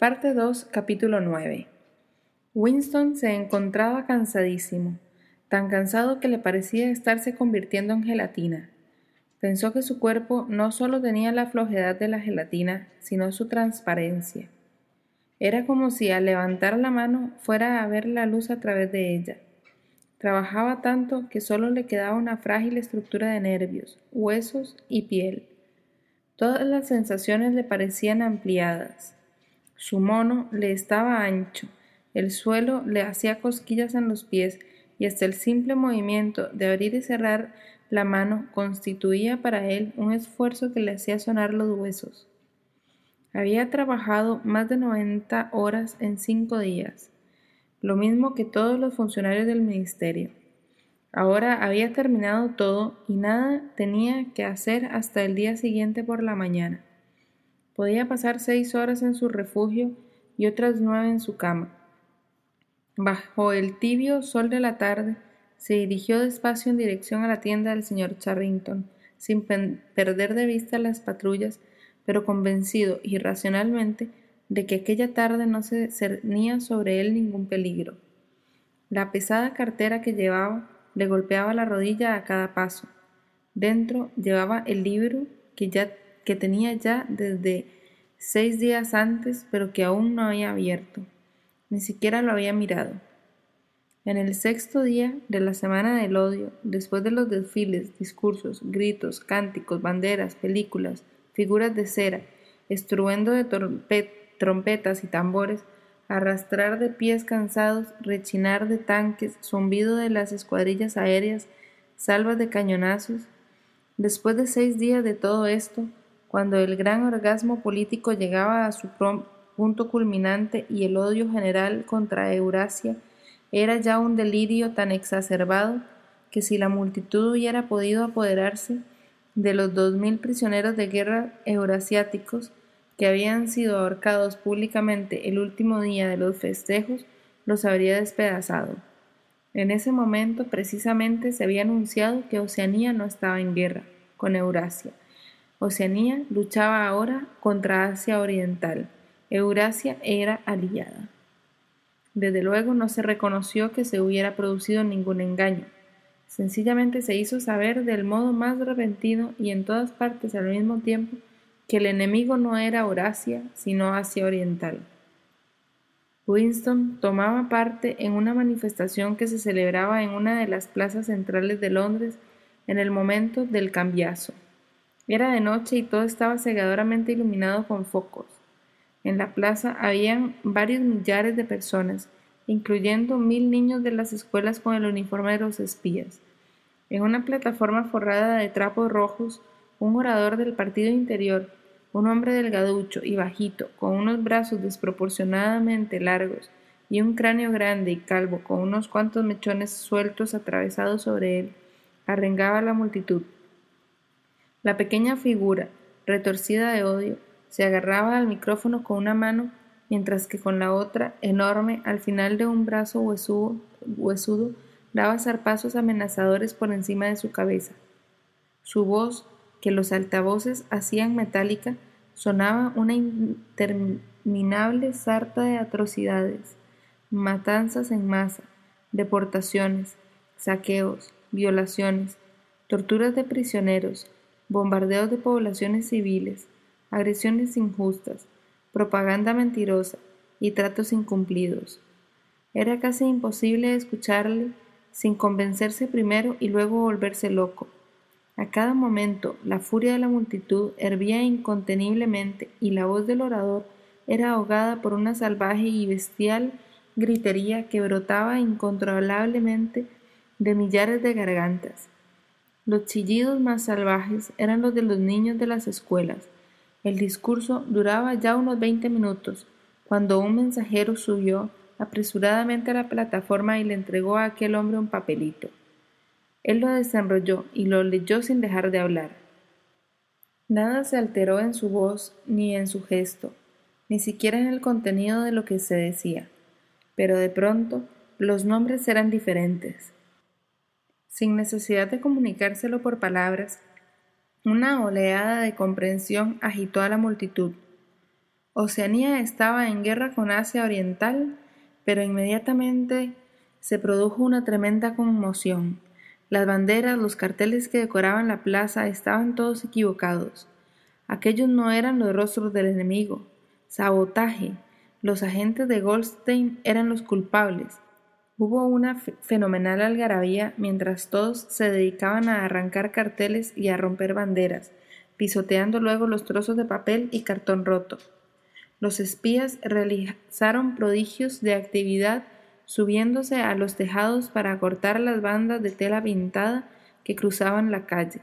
Parte 2, capítulo 9. Winston se encontraba cansadísimo, tan cansado que le parecía estarse convirtiendo en gelatina. Pensó que su cuerpo no solo tenía la flojedad de la gelatina, sino su transparencia. Era como si al levantar la mano fuera a ver la luz a través de ella. Trabajaba tanto que solo le quedaba una frágil estructura de nervios, huesos y piel. Todas las sensaciones le parecían ampliadas. Su mono le estaba ancho, el suelo le hacía cosquillas en los pies y hasta el simple movimiento de abrir y cerrar la mano constituía para él un esfuerzo que le hacía sonar los huesos. Había trabajado más de noventa horas en cinco días, lo mismo que todos los funcionarios del ministerio. Ahora había terminado todo y nada tenía que hacer hasta el día siguiente por la mañana. Podía pasar seis horas en su refugio y otras nueve en su cama. Bajo el tibio sol de la tarde, se dirigió despacio en dirección a la tienda del señor Charrington, sin perder de vista las patrullas, pero convencido irracionalmente de que aquella tarde no se cernía sobre él ningún peligro. La pesada cartera que llevaba le golpeaba la rodilla a cada paso. Dentro llevaba el libro que ya que tenía ya desde seis días antes, pero que aún no había abierto. Ni siquiera lo había mirado. En el sexto día de la Semana del Odio, después de los desfiles, discursos, gritos, cánticos, banderas, películas, figuras de cera, estruendo de trompetas y tambores, arrastrar de pies cansados, rechinar de tanques, zumbido de las escuadrillas aéreas, salvas de cañonazos, después de seis días de todo esto, cuando el gran orgasmo político llegaba a su punto culminante y el odio general contra Eurasia era ya un delirio tan exacerbado que si la multitud hubiera podido apoderarse de los dos mil prisioneros de guerra eurasiáticos que habían sido ahorcados públicamente el último día de los festejos, los habría despedazado. En ese momento precisamente se había anunciado que Oceanía no estaba en guerra con Eurasia, Oceanía luchaba ahora contra Asia Oriental. Eurasia era aliada. Desde luego no se reconoció que se hubiera producido ningún engaño. Sencillamente se hizo saber del modo más repentino y en todas partes al mismo tiempo que el enemigo no era Eurasia, sino Asia Oriental. Winston tomaba parte en una manifestación que se celebraba en una de las plazas centrales de Londres en el momento del cambiazo. Era de noche y todo estaba cegadoramente iluminado con focos. En la plaza habían varios millares de personas, incluyendo mil niños de las escuelas con el uniforme de los espías. En una plataforma forrada de trapos rojos, un orador del partido interior, un hombre delgaducho y bajito, con unos brazos desproporcionadamente largos y un cráneo grande y calvo con unos cuantos mechones sueltos atravesados sobre él, arrengaba a la multitud. La pequeña figura, retorcida de odio, se agarraba al micrófono con una mano, mientras que con la otra, enorme, al final de un brazo huesudo, daba zarpazos amenazadores por encima de su cabeza. Su voz, que los altavoces hacían metálica, sonaba una interminable sarta de atrocidades, matanzas en masa, deportaciones, saqueos, violaciones, torturas de prisioneros, bombardeos de poblaciones civiles, agresiones injustas, propaganda mentirosa y tratos incumplidos. Era casi imposible escucharle sin convencerse primero y luego volverse loco. A cada momento la furia de la multitud hervía inconteniblemente y la voz del orador era ahogada por una salvaje y bestial gritería que brotaba incontrolablemente de millares de gargantas. Los chillidos más salvajes eran los de los niños de las escuelas. El discurso duraba ya unos veinte minutos, cuando un mensajero subió apresuradamente a la plataforma y le entregó a aquel hombre un papelito. Él lo desenrolló y lo leyó sin dejar de hablar. Nada se alteró en su voz ni en su gesto, ni siquiera en el contenido de lo que se decía, pero de pronto los nombres eran diferentes. Sin necesidad de comunicárselo por palabras, una oleada de comprensión agitó a la multitud. Oceanía estaba en guerra con Asia Oriental pero inmediatamente se produjo una tremenda conmoción. Las banderas, los carteles que decoraban la plaza estaban todos equivocados. Aquellos no eran los rostros del enemigo. Sabotaje. Los agentes de Goldstein eran los culpables. Hubo una fenomenal algarabía mientras todos se dedicaban a arrancar carteles y a romper banderas, pisoteando luego los trozos de papel y cartón roto. Los espías realizaron prodigios de actividad subiéndose a los tejados para cortar las bandas de tela pintada que cruzaban la calle.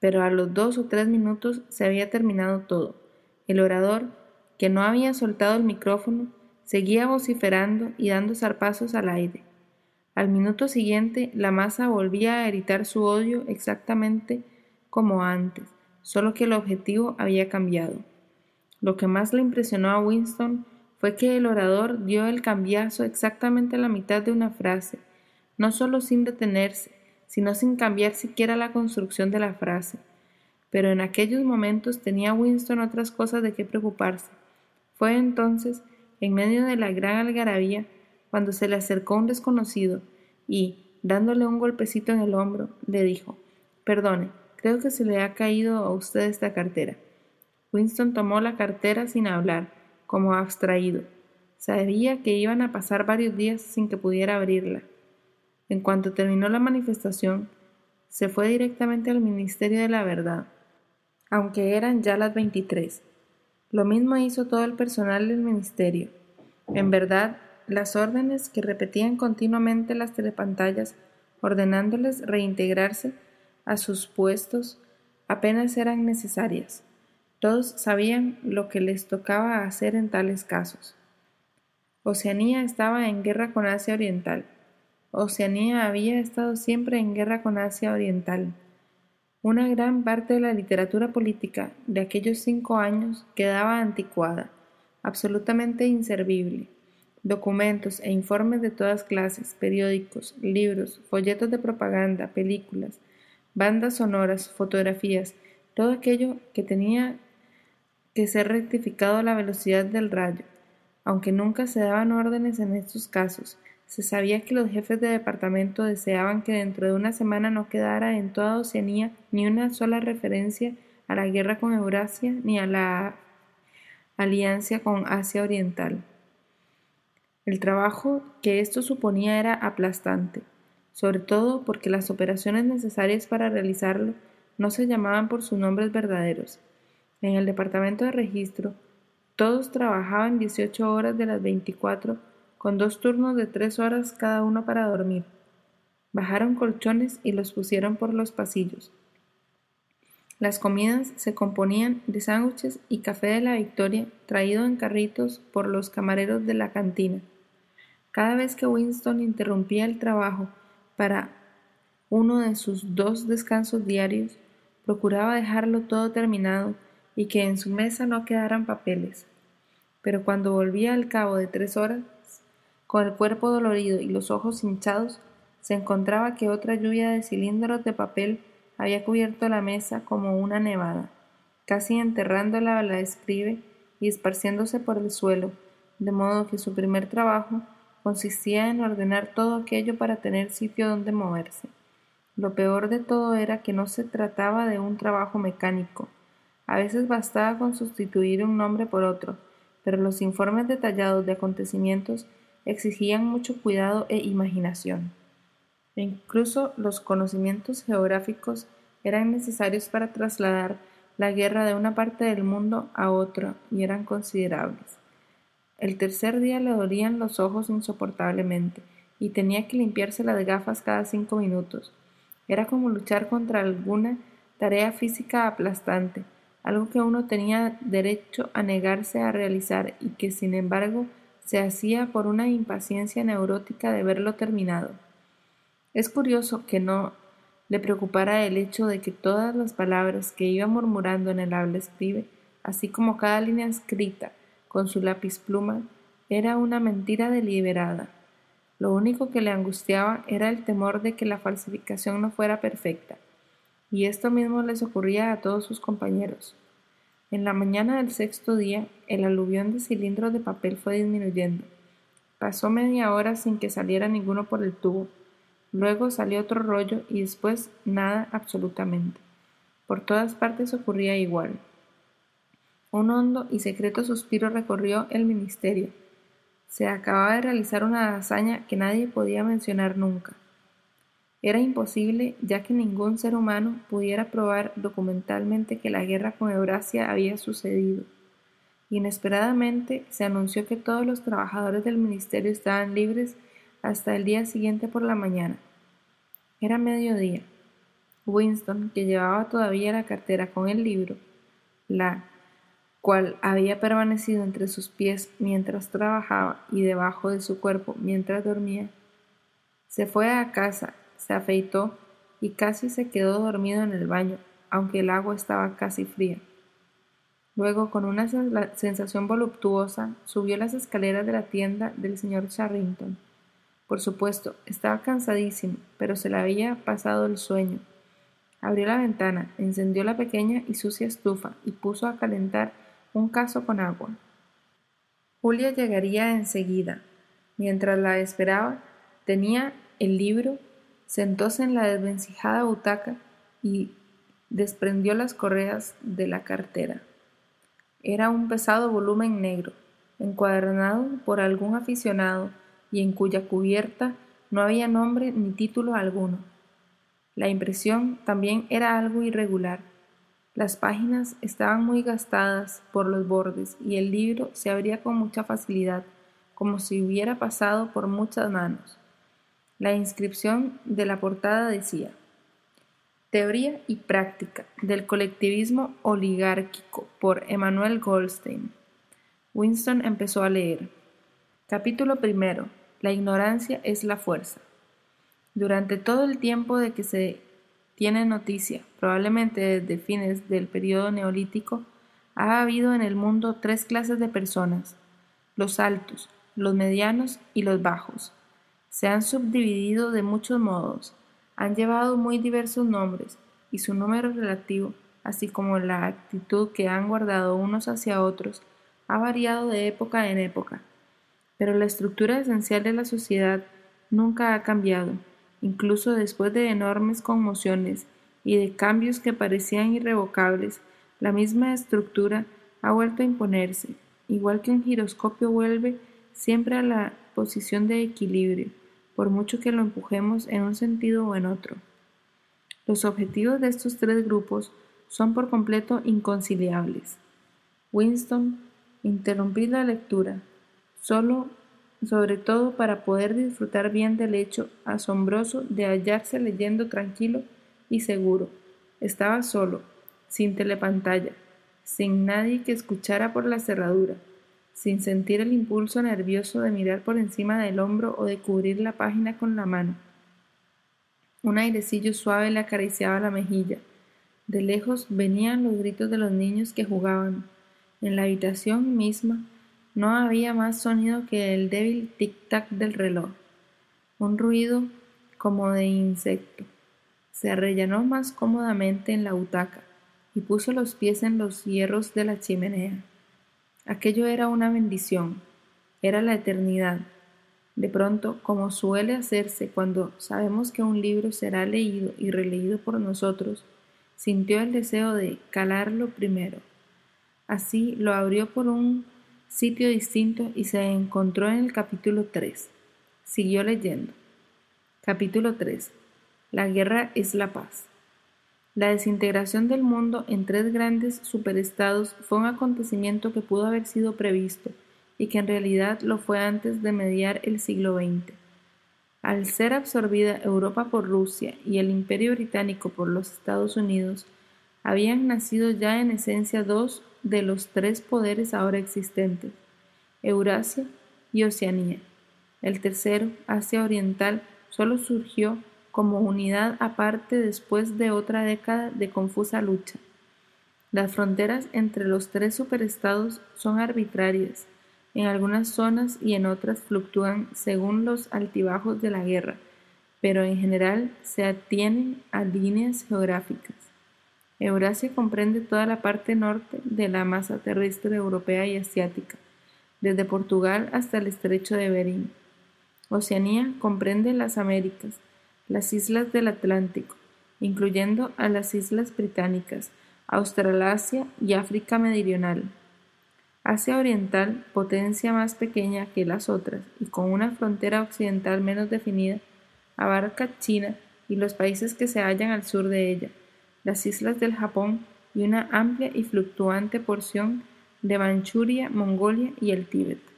Pero a los dos o tres minutos se había terminado todo. El orador, que no había soltado el micrófono, seguía vociferando y dando zarpazos al aire. Al minuto siguiente, la masa volvía a gritar su odio exactamente como antes, solo que el objetivo había cambiado. Lo que más le impresionó a Winston fue que el orador dio el cambiazo exactamente a la mitad de una frase, no solo sin detenerse, sino sin cambiar siquiera la construcción de la frase. Pero en aquellos momentos tenía Winston otras cosas de qué preocuparse. Fue entonces, en medio de la gran algarabía, cuando se le acercó un desconocido y, dándole un golpecito en el hombro, le dijo Perdone, creo que se le ha caído a usted esta cartera. Winston tomó la cartera sin hablar, como abstraído. Sabía que iban a pasar varios días sin que pudiera abrirla. En cuanto terminó la manifestación, se fue directamente al Ministerio de la Verdad, aunque eran ya las veintitrés. Lo mismo hizo todo el personal del ministerio. En verdad, las órdenes que repetían continuamente las telepantallas, ordenándoles reintegrarse a sus puestos, apenas eran necesarias. Todos sabían lo que les tocaba hacer en tales casos. Oceanía estaba en guerra con Asia Oriental. Oceanía había estado siempre en guerra con Asia Oriental. Una gran parte de la literatura política de aquellos cinco años quedaba anticuada, absolutamente inservible. Documentos e informes de todas clases, periódicos, libros, folletos de propaganda, películas, bandas sonoras, fotografías, todo aquello que tenía que ser rectificado a la velocidad del rayo. Aunque nunca se daban órdenes en estos casos, se sabía que los jefes de departamento deseaban que dentro de una semana no quedara en toda Oceanía ni una sola referencia a la guerra con Eurasia ni a la alianza con Asia Oriental. El trabajo que esto suponía era aplastante, sobre todo porque las operaciones necesarias para realizarlo no se llamaban por sus nombres verdaderos, en el departamento de registro, todos trabajaban 18 horas de las 24, con dos turnos de tres horas cada uno para dormir. Bajaron colchones y los pusieron por los pasillos. Las comidas se componían de sándwiches y café de la Victoria traído en carritos por los camareros de la cantina. Cada vez que Winston interrumpía el trabajo para uno de sus dos descansos diarios, procuraba dejarlo todo terminado y que en su mesa no quedaran papeles. Pero cuando volvía al cabo de tres horas, con el cuerpo dolorido y los ojos hinchados, se encontraba que otra lluvia de cilindros de papel había cubierto la mesa como una nevada, casi enterrándola a la escribe y esparciéndose por el suelo, de modo que su primer trabajo consistía en ordenar todo aquello para tener sitio donde moverse. Lo peor de todo era que no se trataba de un trabajo mecánico. A veces bastaba con sustituir un nombre por otro, pero los informes detallados de acontecimientos exigían mucho cuidado e imaginación. E incluso los conocimientos geográficos eran necesarios para trasladar la guerra de una parte del mundo a otra y eran considerables. El tercer día le dolían los ojos insoportablemente y tenía que limpiarse las gafas cada cinco minutos. Era como luchar contra alguna tarea física aplastante, algo que uno tenía derecho a negarse a realizar y que sin embargo se hacía por una impaciencia neurótica de verlo terminado. Es curioso que no le preocupara el hecho de que todas las palabras que iba murmurando en el habla escribe, así como cada línea escrita con su lápiz pluma, era una mentira deliberada. Lo único que le angustiaba era el temor de que la falsificación no fuera perfecta, y esto mismo les ocurría a todos sus compañeros. En la mañana del sexto día, el aluvión de cilindros de papel fue disminuyendo. Pasó media hora sin que saliera ninguno por el tubo. Luego salió otro rollo y después nada absolutamente. Por todas partes ocurría igual. Un hondo y secreto suspiro recorrió el ministerio. Se acababa de realizar una hazaña que nadie podía mencionar nunca. Era imposible, ya que ningún ser humano pudiera probar documentalmente que la guerra con Eurasia había sucedido. Inesperadamente se anunció que todos los trabajadores del ministerio estaban libres hasta el día siguiente por la mañana. Era mediodía. Winston, que llevaba todavía la cartera con el libro, la cual había permanecido entre sus pies mientras trabajaba y debajo de su cuerpo mientras dormía, se fue a casa se afeitó y casi se quedó dormido en el baño, aunque el agua estaba casi fría. Luego, con una sensación voluptuosa, subió las escaleras de la tienda del señor Charrington. Por supuesto, estaba cansadísimo, pero se le había pasado el sueño. Abrió la ventana, encendió la pequeña y sucia estufa y puso a calentar un cazo con agua. Julia llegaría enseguida. Mientras la esperaba, tenía el libro sentóse en la desvencijada butaca y desprendió las correas de la cartera. Era un pesado volumen negro, encuadernado por algún aficionado y en cuya cubierta no había nombre ni título alguno. La impresión también era algo irregular. Las páginas estaban muy gastadas por los bordes y el libro se abría con mucha facilidad, como si hubiera pasado por muchas manos. La inscripción de la portada decía Teoría y práctica del colectivismo oligárquico por Emanuel Goldstein. Winston empezó a leer. Capítulo primero. La ignorancia es la fuerza. Durante todo el tiempo de que se tiene noticia, probablemente desde fines del periodo neolítico, ha habido en el mundo tres clases de personas, los altos, los medianos y los bajos se han subdividido de muchos modos, han llevado muy diversos nombres, y su número relativo, así como la actitud que han guardado unos hacia otros, ha variado de época en época. Pero la estructura esencial de la sociedad nunca ha cambiado, incluso después de enormes conmociones y de cambios que parecían irrevocables, la misma estructura ha vuelto a imponerse, igual que un giroscopio vuelve siempre a la posición de equilibrio por mucho que lo empujemos en un sentido o en otro. Los objetivos de estos tres grupos son por completo inconciliables. Winston, interrumpid la lectura, solo, sobre todo para poder disfrutar bien del hecho asombroso de hallarse leyendo tranquilo y seguro. Estaba solo, sin telepantalla, sin nadie que escuchara por la cerradura sin sentir el impulso nervioso de mirar por encima del hombro o de cubrir la página con la mano. Un airecillo suave le acariciaba la mejilla. De lejos venían los gritos de los niños que jugaban. En la habitación misma no había más sonido que el débil tic-tac del reloj, un ruido como de insecto. Se arrellanó más cómodamente en la butaca y puso los pies en los hierros de la chimenea. Aquello era una bendición, era la eternidad. De pronto, como suele hacerse cuando sabemos que un libro será leído y releído por nosotros, sintió el deseo de calarlo primero. Así lo abrió por un sitio distinto y se encontró en el capítulo 3. Siguió leyendo. Capítulo 3. La guerra es la paz. La desintegración del mundo en tres grandes superestados fue un acontecimiento que pudo haber sido previsto y que en realidad lo fue antes de mediar el siglo XX. Al ser absorbida Europa por Rusia y el Imperio Británico por los Estados Unidos, habían nacido ya en esencia dos de los tres poderes ahora existentes, Eurasia y Oceanía. El tercero, Asia Oriental, solo surgió como unidad aparte después de otra década de confusa lucha. Las fronteras entre los tres superestados son arbitrarias, en algunas zonas y en otras fluctúan según los altibajos de la guerra, pero en general se atienen a líneas geográficas. Eurasia comprende toda la parte norte de la masa terrestre europea y asiática, desde Portugal hasta el estrecho de Bering. Oceanía comprende las Américas, las islas del Atlántico, incluyendo a las islas británicas, Australasia y África Meridional. Asia Oriental, potencia más pequeña que las otras y con una frontera occidental menos definida, abarca China y los países que se hallan al sur de ella, las islas del Japón y una amplia y fluctuante porción de Manchuria, Mongolia y el Tíbet.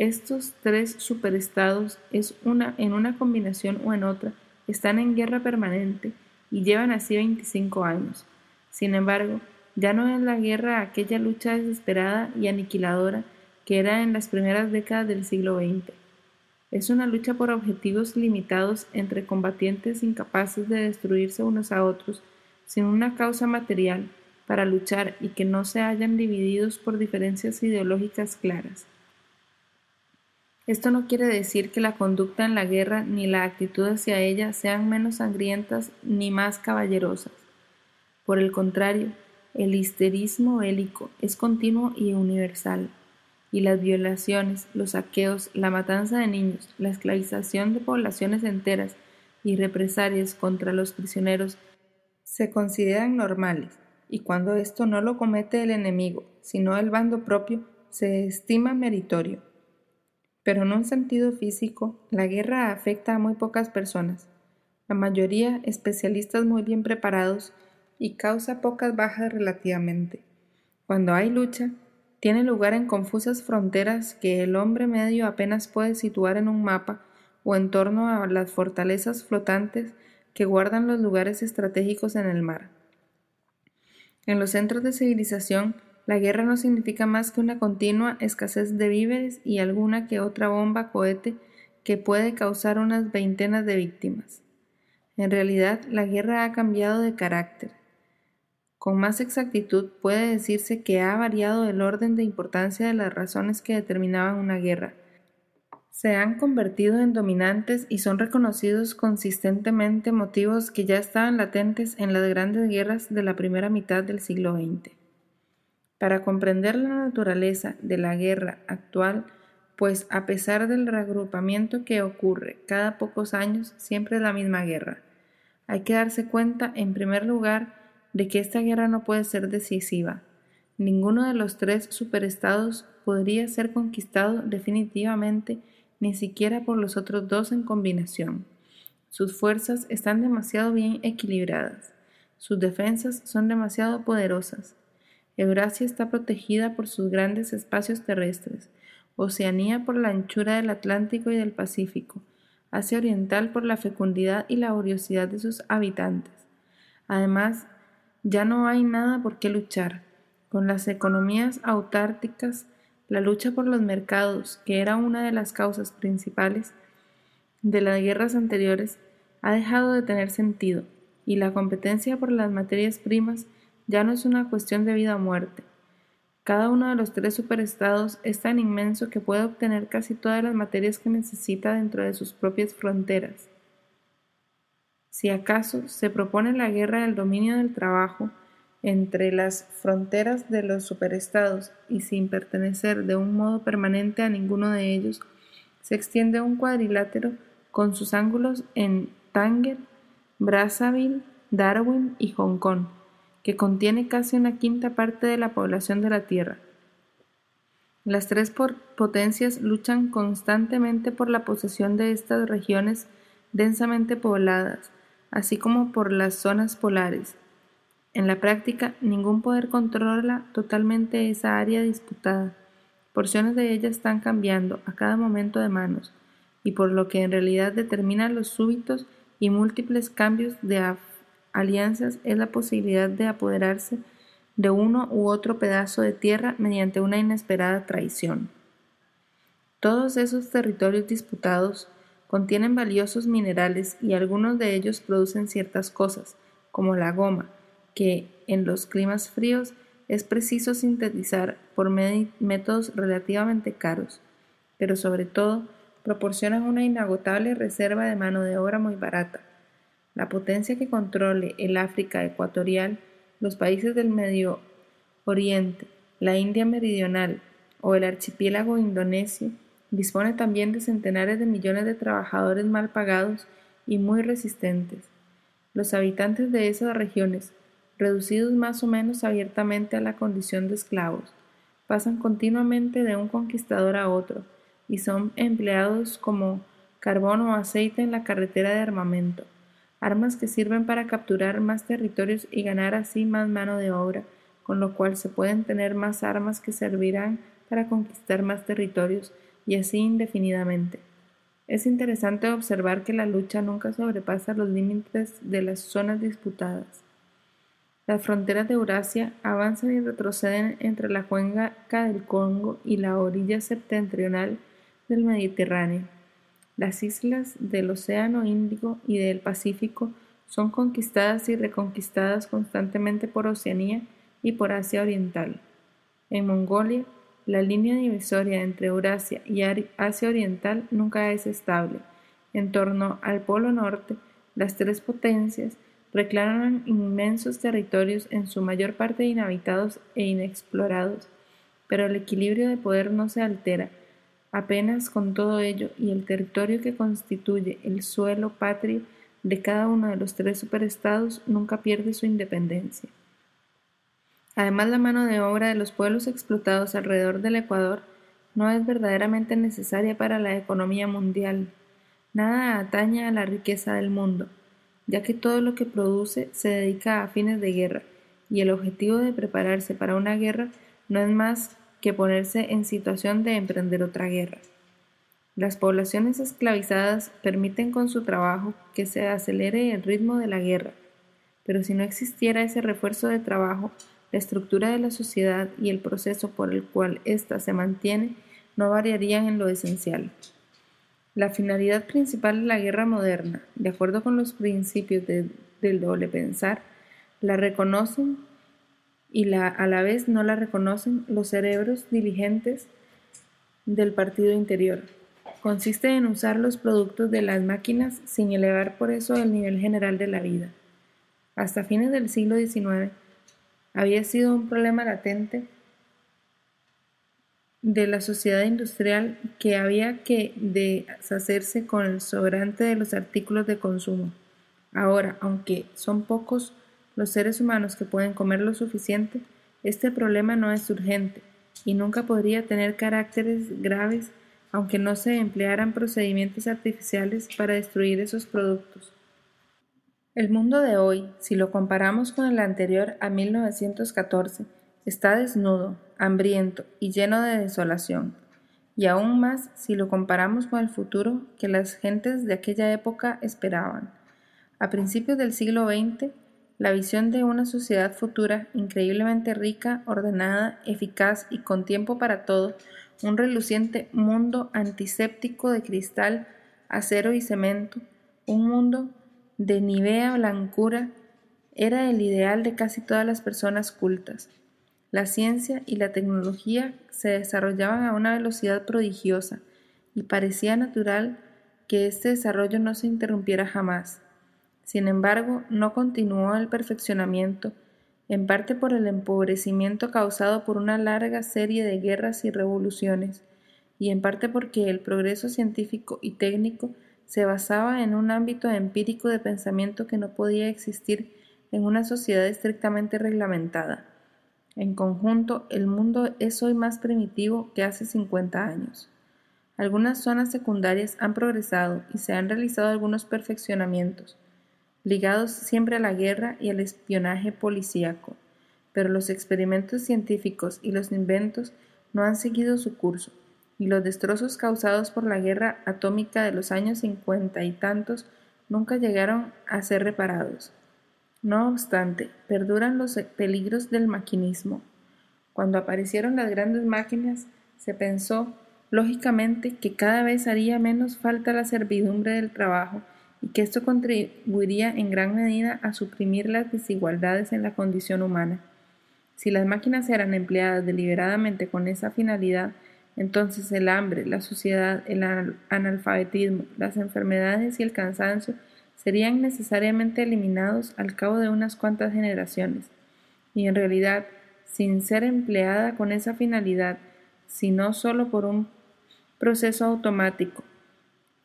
Estos tres superestados es una, en una combinación o en otra, están en guerra permanente y llevan así 25 años. Sin embargo, ya no es la guerra aquella lucha desesperada y aniquiladora que era en las primeras décadas del siglo XX. Es una lucha por objetivos limitados entre combatientes incapaces de destruirse unos a otros sin una causa material para luchar y que no se hayan divididos por diferencias ideológicas claras. Esto no quiere decir que la conducta en la guerra ni la actitud hacia ella sean menos sangrientas ni más caballerosas. Por el contrario, el histerismo bélico es continuo y universal, y las violaciones, los saqueos, la matanza de niños, la esclavización de poblaciones enteras y represalias contra los prisioneros se consideran normales, y cuando esto no lo comete el enemigo, sino el bando propio, se estima meritorio. Pero en un sentido físico, la guerra afecta a muy pocas personas, la mayoría especialistas muy bien preparados y causa pocas bajas relativamente. Cuando hay lucha, tiene lugar en confusas fronteras que el hombre medio apenas puede situar en un mapa o en torno a las fortalezas flotantes que guardan los lugares estratégicos en el mar. En los centros de civilización, la guerra no significa más que una continua escasez de víveres y alguna que otra bomba cohete que puede causar unas veintenas de víctimas. En realidad, la guerra ha cambiado de carácter. Con más exactitud puede decirse que ha variado el orden de importancia de las razones que determinaban una guerra. Se han convertido en dominantes y son reconocidos consistentemente motivos que ya estaban latentes en las grandes guerras de la primera mitad del siglo XX. Para comprender la naturaleza de la guerra actual, pues a pesar del reagrupamiento que ocurre cada pocos años, siempre es la misma guerra. Hay que darse cuenta, en primer lugar, de que esta guerra no puede ser decisiva. Ninguno de los tres superestados podría ser conquistado definitivamente ni siquiera por los otros dos en combinación. Sus fuerzas están demasiado bien equilibradas. Sus defensas son demasiado poderosas. Eurasia está protegida por sus grandes espacios terrestres, Oceanía por la anchura del Atlántico y del Pacífico, Asia Oriental por la fecundidad y laboriosidad de sus habitantes. Además, ya no hay nada por qué luchar. Con las economías autárticas, la lucha por los mercados, que era una de las causas principales de las guerras anteriores, ha dejado de tener sentido, y la competencia por las materias primas ya no es una cuestión de vida o muerte. Cada uno de los tres superestados es tan inmenso que puede obtener casi todas las materias que necesita dentro de sus propias fronteras. Si acaso se propone la guerra del dominio del trabajo entre las fronteras de los superestados y sin pertenecer de un modo permanente a ninguno de ellos, se extiende un cuadrilátero con sus ángulos en Tánger, Brazzaville, Darwin y Hong Kong, que contiene casi una quinta parte de la población de la Tierra. Las tres potencias luchan constantemente por la posesión de estas regiones densamente pobladas, así como por las zonas polares. En la práctica, ningún poder controla totalmente esa área disputada. Porciones de ella están cambiando a cada momento de manos, y por lo que en realidad determina los súbitos y múltiples cambios de alianzas es la posibilidad de apoderarse de uno u otro pedazo de tierra mediante una inesperada traición. Todos esos territorios disputados contienen valiosos minerales y algunos de ellos producen ciertas cosas, como la goma, que en los climas fríos es preciso sintetizar por métodos relativamente caros, pero sobre todo proporcionan una inagotable reserva de mano de obra muy barata. La potencia que controle el África ecuatorial, los países del Medio Oriente, la India meridional o el archipiélago indonesio dispone también de centenares de millones de trabajadores mal pagados y muy resistentes. Los habitantes de esas regiones, reducidos más o menos abiertamente a la condición de esclavos, pasan continuamente de un conquistador a otro y son empleados como carbón o aceite en la carretera de armamento, armas que sirven para capturar más territorios y ganar así más mano de obra, con lo cual se pueden tener más armas que servirán para conquistar más territorios y así indefinidamente. Es interesante observar que la lucha nunca sobrepasa los límites de las zonas disputadas. Las fronteras de Eurasia avanzan y retroceden entre la cuenca del Congo y la orilla septentrional del Mediterráneo. Las islas del Océano Índico y del Pacífico son conquistadas y reconquistadas constantemente por Oceanía y por Asia Oriental. En Mongolia, la línea divisoria entre Eurasia y Asia Oriental nunca es estable. En torno al Polo Norte, las tres potencias reclaman inmensos territorios en su mayor parte inhabitados e inexplorados, pero el equilibrio de poder no se altera, apenas con todo ello, y el territorio que constituye el suelo patrio de cada uno de los tres superestados nunca pierde su independencia. Además, la mano de obra de los pueblos explotados alrededor del Ecuador no es verdaderamente necesaria para la economía mundial. Nada atañe a la riqueza del mundo ya que todo lo que produce se dedica a fines de guerra, y el objetivo de prepararse para una guerra no es más que ponerse en situación de emprender otra guerra. Las poblaciones esclavizadas permiten con su trabajo que se acelere el ritmo de la guerra, pero si no existiera ese refuerzo de trabajo, la estructura de la sociedad y el proceso por el cual ésta se mantiene no variarían en lo esencial. La finalidad principal de la guerra moderna, de acuerdo con los principios del doble pensar, la reconocen y la, a la vez no la reconocen los cerebros diligentes del partido interior. Consiste en usar los productos de las máquinas sin elevar por eso el nivel general de la vida. Hasta fines del siglo XIX había sido un problema latente de la sociedad industrial que había que deshacerse con el sobrante de los artículos de consumo. Ahora, aunque son pocos los seres humanos que pueden comer lo suficiente, este problema no es urgente y nunca podría tener caracteres graves aunque no se emplearan procedimientos artificiales para destruir esos productos. El mundo de hoy, si lo comparamos con el anterior a 1914, está desnudo, hambriento y lleno de desolación, y aún más si lo comparamos con el futuro que las gentes de aquella época esperaban. A principios del siglo XX, la visión de una sociedad futura increíblemente rica, ordenada, eficaz y con tiempo para todo, un reluciente mundo antiséptico de cristal, acero y cemento, un mundo de nivea blancura, era el ideal de casi todas las personas cultas. La ciencia y la tecnología se desarrollaban a una velocidad prodigiosa y parecía natural que este desarrollo no se interrumpiera jamás. Sin embargo, no continuó el perfeccionamiento, en parte por el empobrecimiento causado por una larga serie de guerras y revoluciones, y en parte porque el progreso científico y técnico se basaba en un ámbito empírico de pensamiento que no podía existir en una sociedad estrictamente reglamentada. En conjunto, el mundo es hoy más primitivo que hace 50 años. Algunas zonas secundarias han progresado y se han realizado algunos perfeccionamientos, ligados siempre a la guerra y al espionaje policíaco, pero los experimentos científicos y los inventos no han seguido su curso, y los destrozos causados por la guerra atómica de los años cincuenta y tantos nunca llegaron a ser reparados. No obstante, perduran los peligros del maquinismo. Cuando aparecieron las grandes máquinas, se pensó, lógicamente, que cada vez haría menos falta la servidumbre del trabajo y que esto contribuiría en gran medida a suprimir las desigualdades en la condición humana. Si las máquinas eran empleadas deliberadamente con esa finalidad, entonces el hambre, la suciedad, el analfabetismo, las enfermedades y el cansancio serían necesariamente eliminados al cabo de unas cuantas generaciones, y en realidad, sin ser empleada con esa finalidad, sino solo por un proceso automático,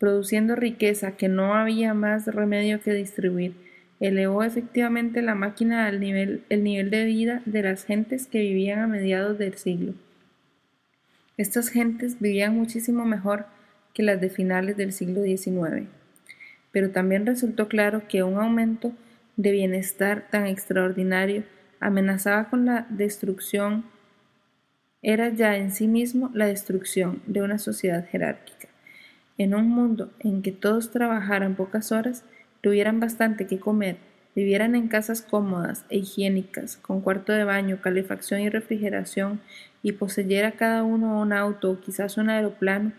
produciendo riqueza que no había más remedio que distribuir, elevó efectivamente la máquina al nivel, el nivel de vida de las gentes que vivían a mediados del siglo. Estas gentes vivían muchísimo mejor que las de finales del siglo XIX pero también resultó claro que un aumento de bienestar tan extraordinario amenazaba con la destrucción, era ya en sí mismo la destrucción de una sociedad jerárquica. En un mundo en que todos trabajaran pocas horas, tuvieran bastante que comer, vivieran en casas cómodas e higiénicas, con cuarto de baño, calefacción y refrigeración, y poseyera cada uno un auto o quizás un aeroplano,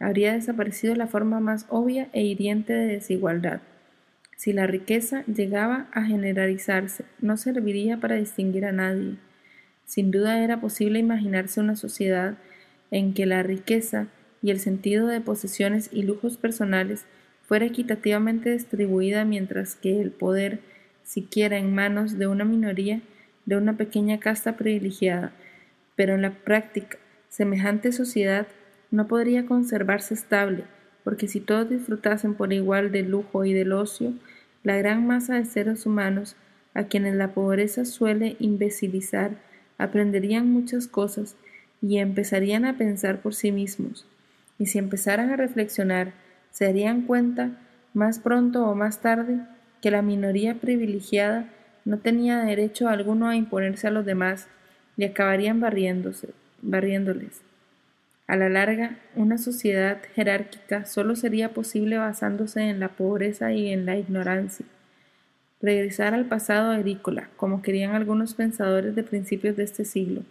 habría desaparecido la forma más obvia e hiriente de desigualdad. Si la riqueza llegaba a generalizarse, no serviría para distinguir a nadie. Sin duda era posible imaginarse una sociedad en que la riqueza y el sentido de posesiones y lujos personales fuera equitativamente distribuida mientras que el poder, siquiera en manos de una minoría, de una pequeña casta privilegiada. Pero en la práctica, semejante sociedad no podría conservarse estable, porque si todos disfrutasen por igual del lujo y del ocio, la gran masa de seres humanos, a quienes la pobreza suele imbecilizar, aprenderían muchas cosas y empezarían a pensar por sí mismos. Y si empezaran a reflexionar, se darían cuenta, más pronto o más tarde, que la minoría privilegiada no tenía derecho alguno a imponerse a los demás y acabarían barriéndose, barriéndoles. A la larga, una sociedad jerárquica solo sería posible basándose en la pobreza y en la ignorancia. Regresar al pasado agrícola, como querían algunos pensadores de principios de este siglo,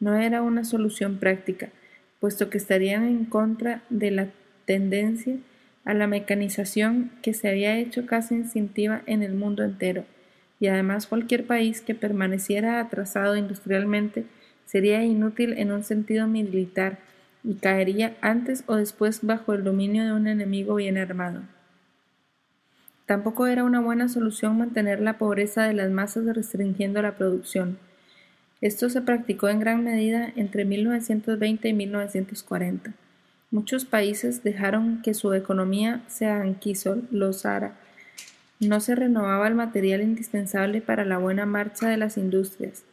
no era una solución práctica, puesto que estarían en contra de la tendencia a la mecanización que se había hecho casi instintiva en el mundo entero, y además cualquier país que permaneciera atrasado industrialmente sería inútil en un sentido militar y caería antes o después bajo el dominio de un enemigo bien armado. Tampoco era una buena solución mantener la pobreza de las masas restringiendo la producción. Esto se practicó en gran medida entre 1920 y 1940. Muchos países dejaron que su economía se anquilosara. No se renovaba el material indispensable para la buena marcha de las industrias.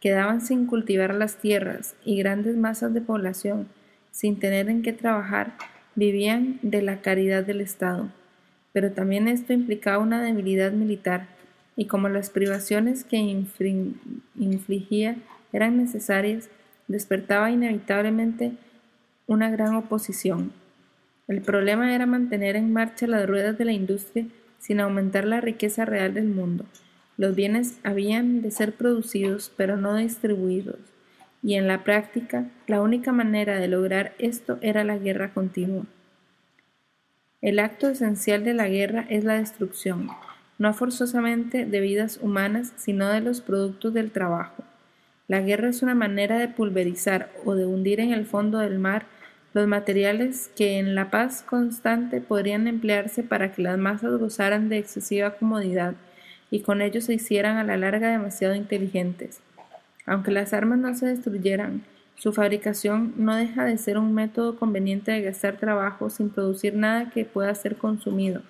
Quedaban sin cultivar las tierras y grandes masas de población sin tener en qué trabajar, vivían de la caridad del Estado. Pero también esto implicaba una debilidad militar, y como las privaciones que infligía eran necesarias, despertaba inevitablemente una gran oposición. El problema era mantener en marcha las ruedas de la industria sin aumentar la riqueza real del mundo. Los bienes habían de ser producidos, pero no distribuidos y en la práctica la única manera de lograr esto era la guerra continua. El acto esencial de la guerra es la destrucción, no forzosamente de vidas humanas, sino de los productos del trabajo. La guerra es una manera de pulverizar o de hundir en el fondo del mar los materiales que en la paz constante podrían emplearse para que las masas gozaran de excesiva comodidad y con ello se hicieran a la larga demasiado inteligentes. Aunque las armas no se destruyeran, su fabricación no deja de ser un método conveniente de gastar trabajo sin producir nada que pueda ser consumido.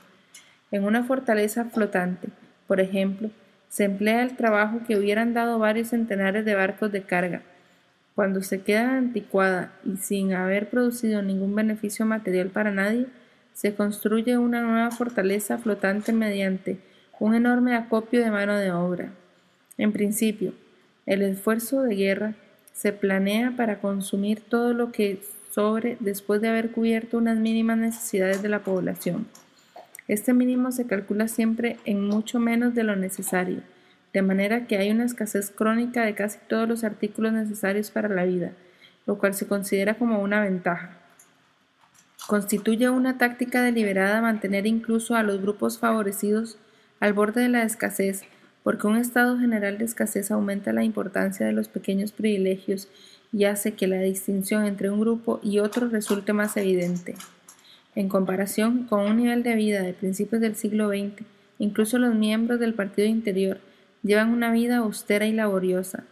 En una fortaleza flotante, por ejemplo, se emplea el trabajo que hubieran dado varios centenares de barcos de carga. Cuando se queda anticuada y sin haber producido ningún beneficio material para nadie, se construye una nueva fortaleza flotante mediante un enorme acopio de mano de obra. En principio, el esfuerzo de guerra se planea para consumir todo lo que sobre después de haber cubierto unas mínimas necesidades de la población. Este mínimo se calcula siempre en mucho menos de lo necesario, de manera que hay una escasez crónica de casi todos los artículos necesarios para la vida, lo cual se considera como una ventaja. Constituye una táctica deliberada mantener incluso a los grupos favorecidos al borde de la escasez porque un estado general de escasez aumenta la importancia de los pequeños privilegios y hace que la distinción entre un grupo y otro resulte más evidente. En comparación con un nivel de vida de principios del siglo XX, incluso los miembros del partido interior llevan una vida austera y laboriosa.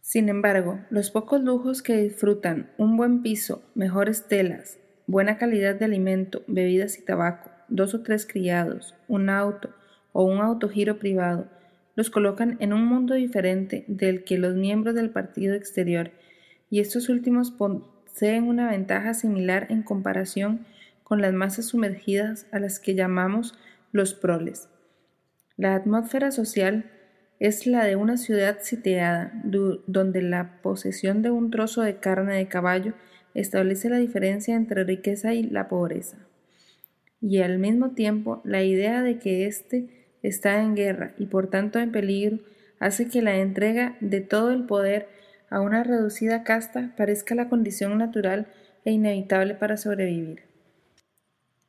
Sin embargo, los pocos lujos que disfrutan, un buen piso, mejores telas, buena calidad de alimento, bebidas y tabaco, dos o tres criados, un auto, o un autogiro privado, los colocan en un mundo diferente del que los miembros del partido exterior, y estos últimos poseen una ventaja similar en comparación con las masas sumergidas a las que llamamos los proles. La atmósfera social es la de una ciudad sitiada, donde la posesión de un trozo de carne de caballo establece la diferencia entre riqueza y la pobreza. Y al mismo tiempo, la idea de que éste está en guerra y por tanto en peligro, hace que la entrega de todo el poder a una reducida casta parezca la condición natural e inevitable para sobrevivir.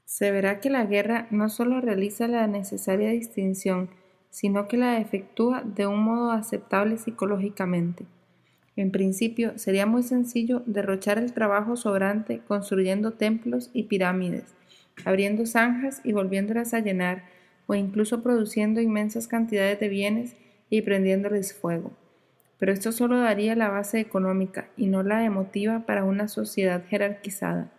Se verá que la guerra no solo realiza la necesaria distinción, sino que la efectúa de un modo aceptable psicológicamente. En principio, sería muy sencillo derrochar el trabajo sobrante construyendo templos y pirámides, abriendo zanjas y volviéndolas a llenar, o incluso produciendo inmensas cantidades de bienes y prendiéndoles fuego. Pero esto solo daría la base económica y no la emotiva para una sociedad jerarquizada.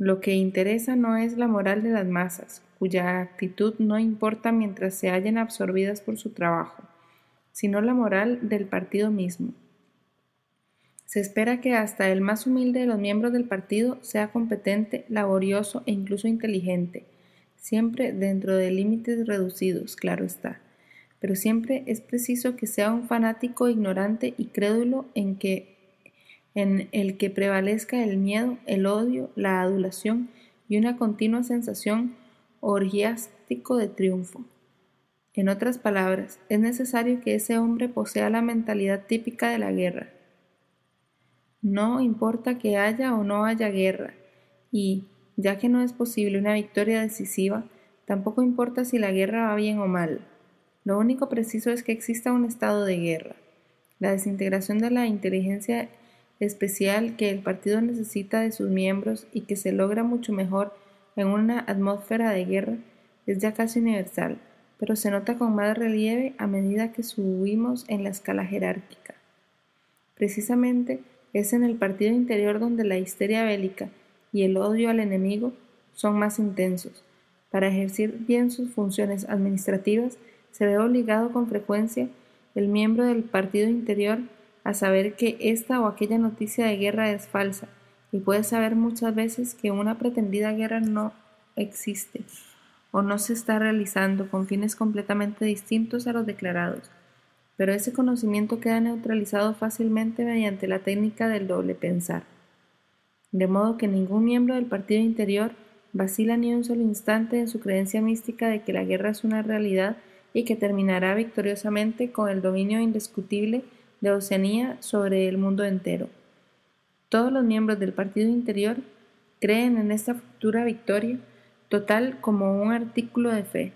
Lo que interesa no es la moral de las masas, cuya actitud no importa mientras se hallen absorbidas por su trabajo, sino la moral del partido mismo. Se espera que hasta el más humilde de los miembros del partido sea competente, laborioso e incluso inteligente, siempre dentro de límites reducidos, claro está, pero siempre es preciso que sea un fanático ignorante y crédulo en que en el que prevalezca el miedo, el odio, la adulación y una continua sensación orgiástico de triunfo. En otras palabras, es necesario que ese hombre posea la mentalidad típica de la guerra. No importa que haya o no haya guerra, y, ya que no es posible una victoria decisiva, tampoco importa si la guerra va bien o mal. Lo único preciso es que exista un estado de guerra. La desintegración de la inteligencia especial que el partido necesita de sus miembros y que se logra mucho mejor en una atmósfera de guerra es ya casi universal, pero se nota con más relieve a medida que subimos en la escala jerárquica. Precisamente es en el partido interior donde la histeria bélica y el odio al enemigo son más intensos. Para ejercer bien sus funciones administrativas, se ve obligado con frecuencia el miembro del partido interior a saber que esta o aquella noticia de guerra es falsa y puede saber muchas veces que una pretendida guerra no existe o no se está realizando con fines completamente distintos a los declarados. Pero ese conocimiento queda neutralizado fácilmente mediante la técnica del doble pensar de modo que ningún miembro del partido interior vacila ni un solo instante en su creencia mística de que la guerra es una realidad y que terminará victoriosamente con el dominio indiscutible de Oceanía sobre el mundo entero. Todos los miembros del partido interior creen en esta futura victoria total como un artículo de fe.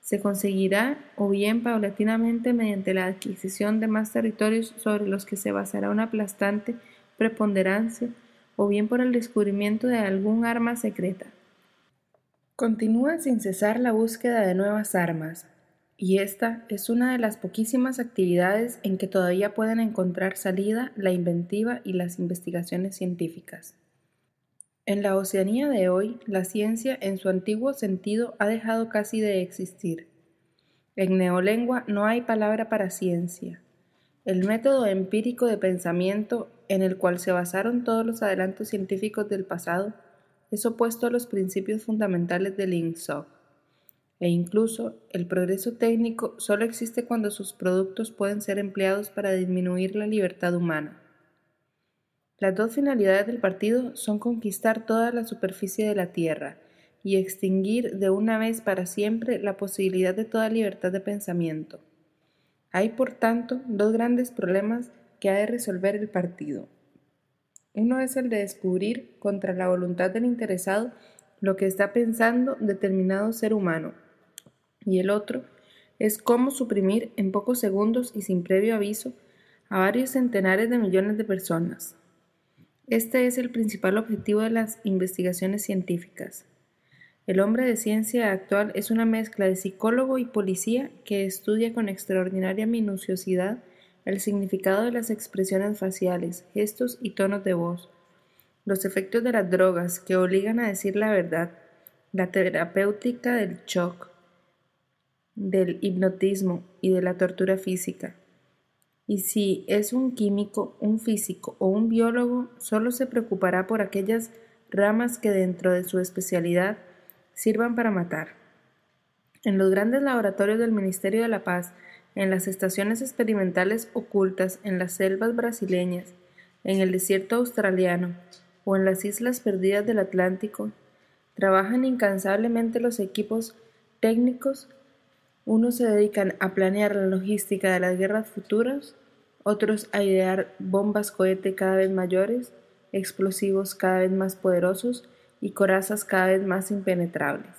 Se conseguirá o bien paulatinamente mediante la adquisición de más territorios sobre los que se basará una aplastante preponderancia o bien por el descubrimiento de algún arma secreta. Continúa sin cesar la búsqueda de nuevas armas, y esta es una de las poquísimas actividades en que todavía pueden encontrar salida la inventiva y las investigaciones científicas. En la Oceanía de hoy, la ciencia en su antiguo sentido ha dejado casi de existir. En neolengua no hay palabra para ciencia. El método empírico de pensamiento en el cual se basaron todos los adelantos científicos del pasado es opuesto a los principios fundamentales del INSOC e incluso el progreso técnico solo existe cuando sus productos pueden ser empleados para disminuir la libertad humana. Las dos finalidades del partido son conquistar toda la superficie de la Tierra y extinguir de una vez para siempre la posibilidad de toda libertad de pensamiento. Hay, por tanto, dos grandes problemas que ha de resolver el partido. Uno es el de descubrir, contra la voluntad del interesado, lo que está pensando determinado ser humano, y el otro es cómo suprimir en pocos segundos y sin previo aviso a varios centenares de millones de personas. Este es el principal objetivo de las investigaciones científicas. El hombre de ciencia actual es una mezcla de psicólogo y policía que estudia con extraordinaria minuciosidad el significado de las expresiones faciales, gestos y tonos de voz, los efectos de las drogas que obligan a decir la verdad, la terapéutica del shock, del hipnotismo y de la tortura física. Y si es un químico, un físico o un biólogo, solo se preocupará por aquellas ramas que dentro de su especialidad sirvan para matar. En los grandes laboratorios del Ministerio de la Paz, en las estaciones experimentales ocultas en las selvas brasileñas, en el desierto australiano o en las islas perdidas del Atlántico, trabajan incansablemente los equipos técnicos unos se dedican a planear la logística de las guerras futuras, otros a idear bombas cohete cada vez mayores, explosivos cada vez más poderosos y corazas cada vez más impenetrables.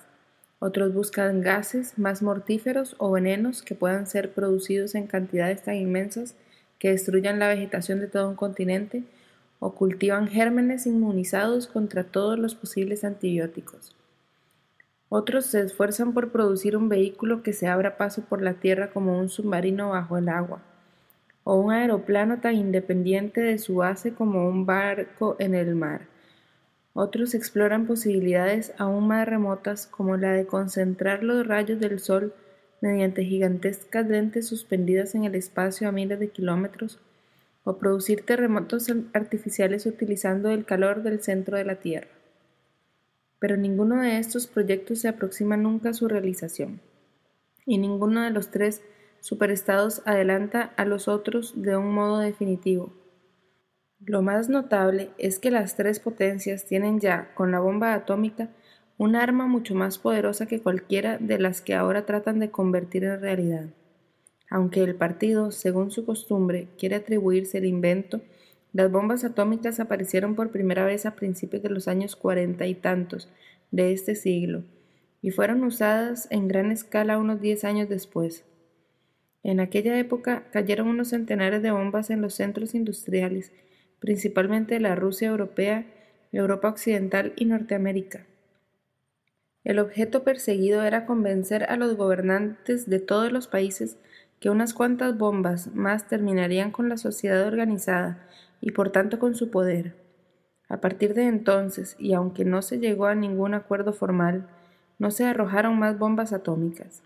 Otros buscan gases más mortíferos o venenos que puedan ser producidos en cantidades tan inmensas que destruyan la vegetación de todo un continente o cultivan gérmenes inmunizados contra todos los posibles antibióticos. Otros se esfuerzan por producir un vehículo que se abra paso por la tierra como un submarino bajo el agua, o un aeroplano tan independiente de su base como un barco en el mar. Otros exploran posibilidades aún más remotas como la de concentrar los rayos del sol mediante gigantescas lentes suspendidas en el espacio a miles de kilómetros, o producir terremotos artificiales utilizando el calor del centro de la Tierra pero ninguno de estos proyectos se aproxima nunca a su realización, y ninguno de los tres superestados adelanta a los otros de un modo definitivo. Lo más notable es que las tres potencias tienen ya, con la bomba atómica, un arma mucho más poderosa que cualquiera de las que ahora tratan de convertir en realidad. Aunque el partido, según su costumbre, quiere atribuirse el invento las bombas atómicas aparecieron por primera vez a principios de los años cuarenta y tantos de este siglo y fueron usadas en gran escala unos diez años después. En aquella época cayeron unos centenares de bombas en los centros industriales, principalmente de la Rusia europea, Europa occidental y Norteamérica. El objeto perseguido era convencer a los gobernantes de todos los países que unas cuantas bombas más terminarían con la sociedad organizada y por tanto con su poder. A partir de entonces, y aunque no se llegó a ningún acuerdo formal, no se arrojaron más bombas atómicas.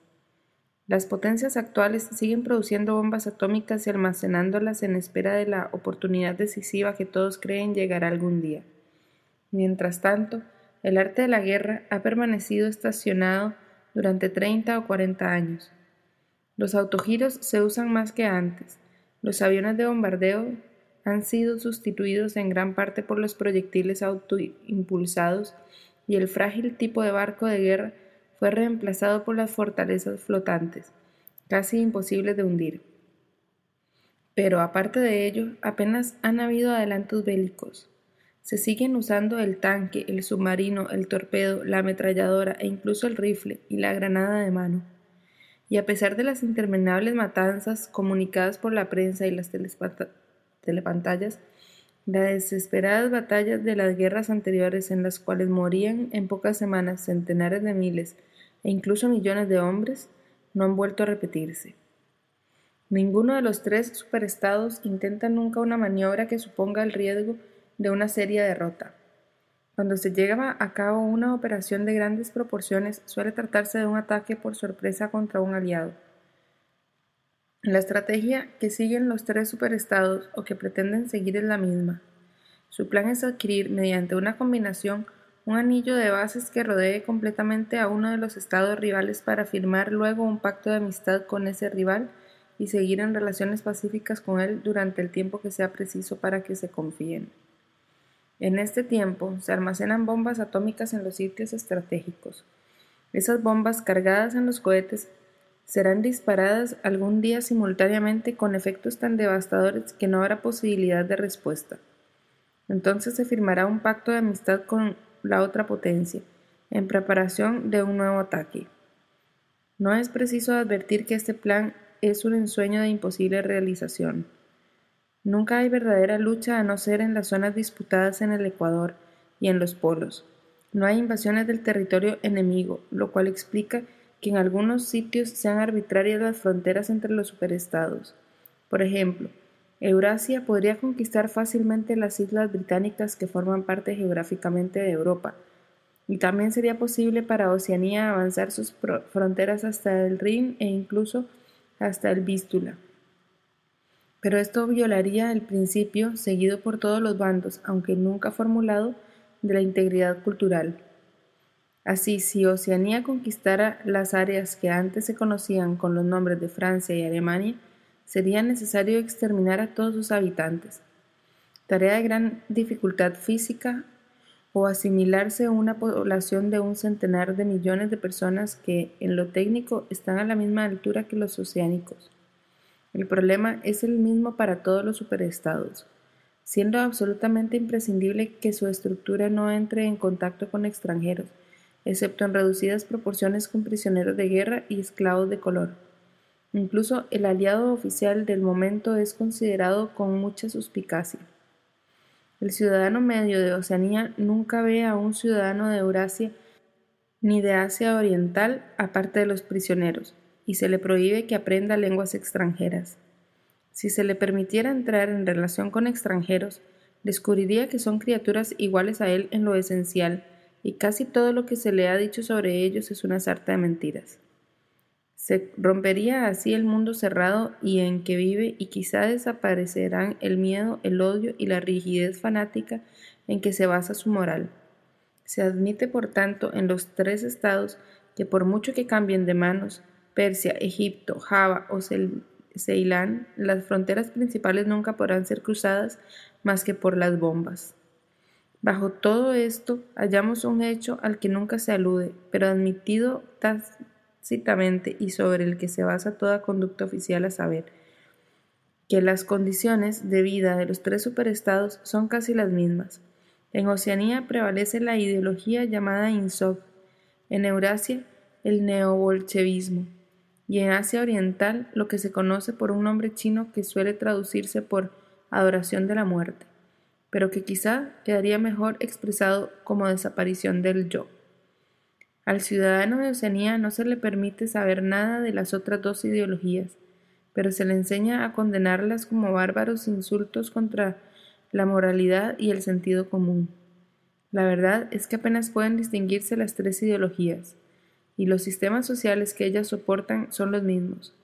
Las potencias actuales siguen produciendo bombas atómicas y almacenándolas en espera de la oportunidad decisiva que todos creen llegará algún día. Mientras tanto, el arte de la guerra ha permanecido estacionado durante 30 o 40 años. Los autogiros se usan más que antes. Los aviones de bombardeo han sido sustituidos en gran parte por los proyectiles autoimpulsados y el frágil tipo de barco de guerra fue reemplazado por las fortalezas flotantes, casi imposibles de hundir. Pero aparte de ello, apenas han habido adelantos bélicos. Se siguen usando el tanque, el submarino, el torpedo, la ametralladora e incluso el rifle y la granada de mano. Y a pesar de las interminables matanzas comunicadas por la prensa y las telepantallas, las desesperadas batallas de las guerras anteriores en las cuales morían en pocas semanas centenares de miles e incluso millones de hombres, no han vuelto a repetirse. Ninguno de los tres superestados intenta nunca una maniobra que suponga el riesgo de una seria derrota. Cuando se llega a cabo una operación de grandes proporciones, suele tratarse de un ataque por sorpresa contra un aliado. La estrategia que siguen los tres superestados o que pretenden seguir es la misma. Su plan es adquirir, mediante una combinación, un anillo de bases que rodee completamente a uno de los estados rivales para firmar luego un pacto de amistad con ese rival y seguir en relaciones pacíficas con él durante el tiempo que sea preciso para que se confíen. En este tiempo se almacenan bombas atómicas en los sitios estratégicos. Esas bombas cargadas en los cohetes serán disparadas algún día simultáneamente con efectos tan devastadores que no habrá posibilidad de respuesta. Entonces se firmará un pacto de amistad con la otra potencia, en preparación de un nuevo ataque. No es preciso advertir que este plan es un ensueño de imposible realización. Nunca hay verdadera lucha a no ser en las zonas disputadas en el Ecuador y en los polos. No hay invasiones del territorio enemigo, lo cual explica que en algunos sitios sean arbitrarias las fronteras entre los superestados. Por ejemplo, Eurasia podría conquistar fácilmente las islas británicas que forman parte geográficamente de Europa, y también sería posible para Oceanía avanzar sus fronteras hasta el Rin e incluso hasta el Vístula. Pero esto violaría el principio, seguido por todos los bandos, aunque nunca formulado, de la integridad cultural. Así, si Oceanía conquistara las áreas que antes se conocían con los nombres de Francia y Alemania, sería necesario exterminar a todos sus habitantes. Tarea de gran dificultad física o asimilarse a una población de un centenar de millones de personas que, en lo técnico, están a la misma altura que los oceánicos. El problema es el mismo para todos los superestados, siendo absolutamente imprescindible que su estructura no entre en contacto con extranjeros, excepto en reducidas proporciones con prisioneros de guerra y esclavos de color. Incluso el aliado oficial del momento es considerado con mucha suspicacia. El ciudadano medio de Oceanía nunca ve a un ciudadano de Eurasia ni de Asia Oriental aparte de los prisioneros, y se le prohíbe que aprenda lenguas extranjeras. Si se le permitiera entrar en relación con extranjeros, descubriría que son criaturas iguales a él en lo esencial, y casi todo lo que se le ha dicho sobre ellos es una sarta de mentiras. Se rompería así el mundo cerrado y en que vive y quizá desaparecerán el miedo, el odio y la rigidez fanática en que se basa su moral. Se admite, por tanto, en los tres estados que por mucho que cambien de manos, Persia, Egipto, Java o Ceilán, las fronteras principales nunca podrán ser cruzadas más que por las bombas. Bajo todo esto hallamos un hecho al que nunca se alude, pero admitido y sobre el que se basa toda conducta oficial a saber, que las condiciones de vida de los tres superestados son casi las mismas. En Oceanía prevalece la ideología llamada INSOC, en Eurasia el neobolchevismo y en Asia Oriental lo que se conoce por un nombre chino que suele traducirse por adoración de la muerte, pero que quizá quedaría mejor expresado como desaparición del yo. Al ciudadano de Oceanía no se le permite saber nada de las otras dos ideologías, pero se le enseña a condenarlas como bárbaros insultos contra la moralidad y el sentido común. La verdad es que apenas pueden distinguirse las tres ideologías, y los sistemas sociales que ellas soportan son los mismos.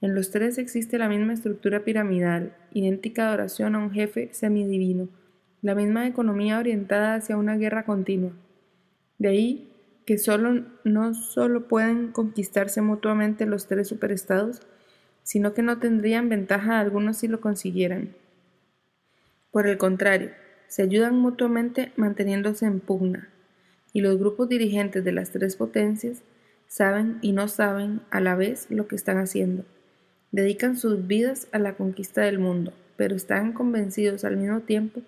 En los tres existe la misma estructura piramidal, idéntica adoración a un jefe semidivino, la misma economía orientada hacia una guerra continua. De ahí que solo, no solo pueden conquistarse mutuamente los tres superestados, sino que no tendrían ventaja alguna si lo consiguieran. Por el contrario, se ayudan mutuamente manteniéndose en pugna, y los grupos dirigentes de las tres potencias saben y no saben a la vez lo que están haciendo. Dedican sus vidas a la conquista del mundo, pero están convencidos al mismo tiempo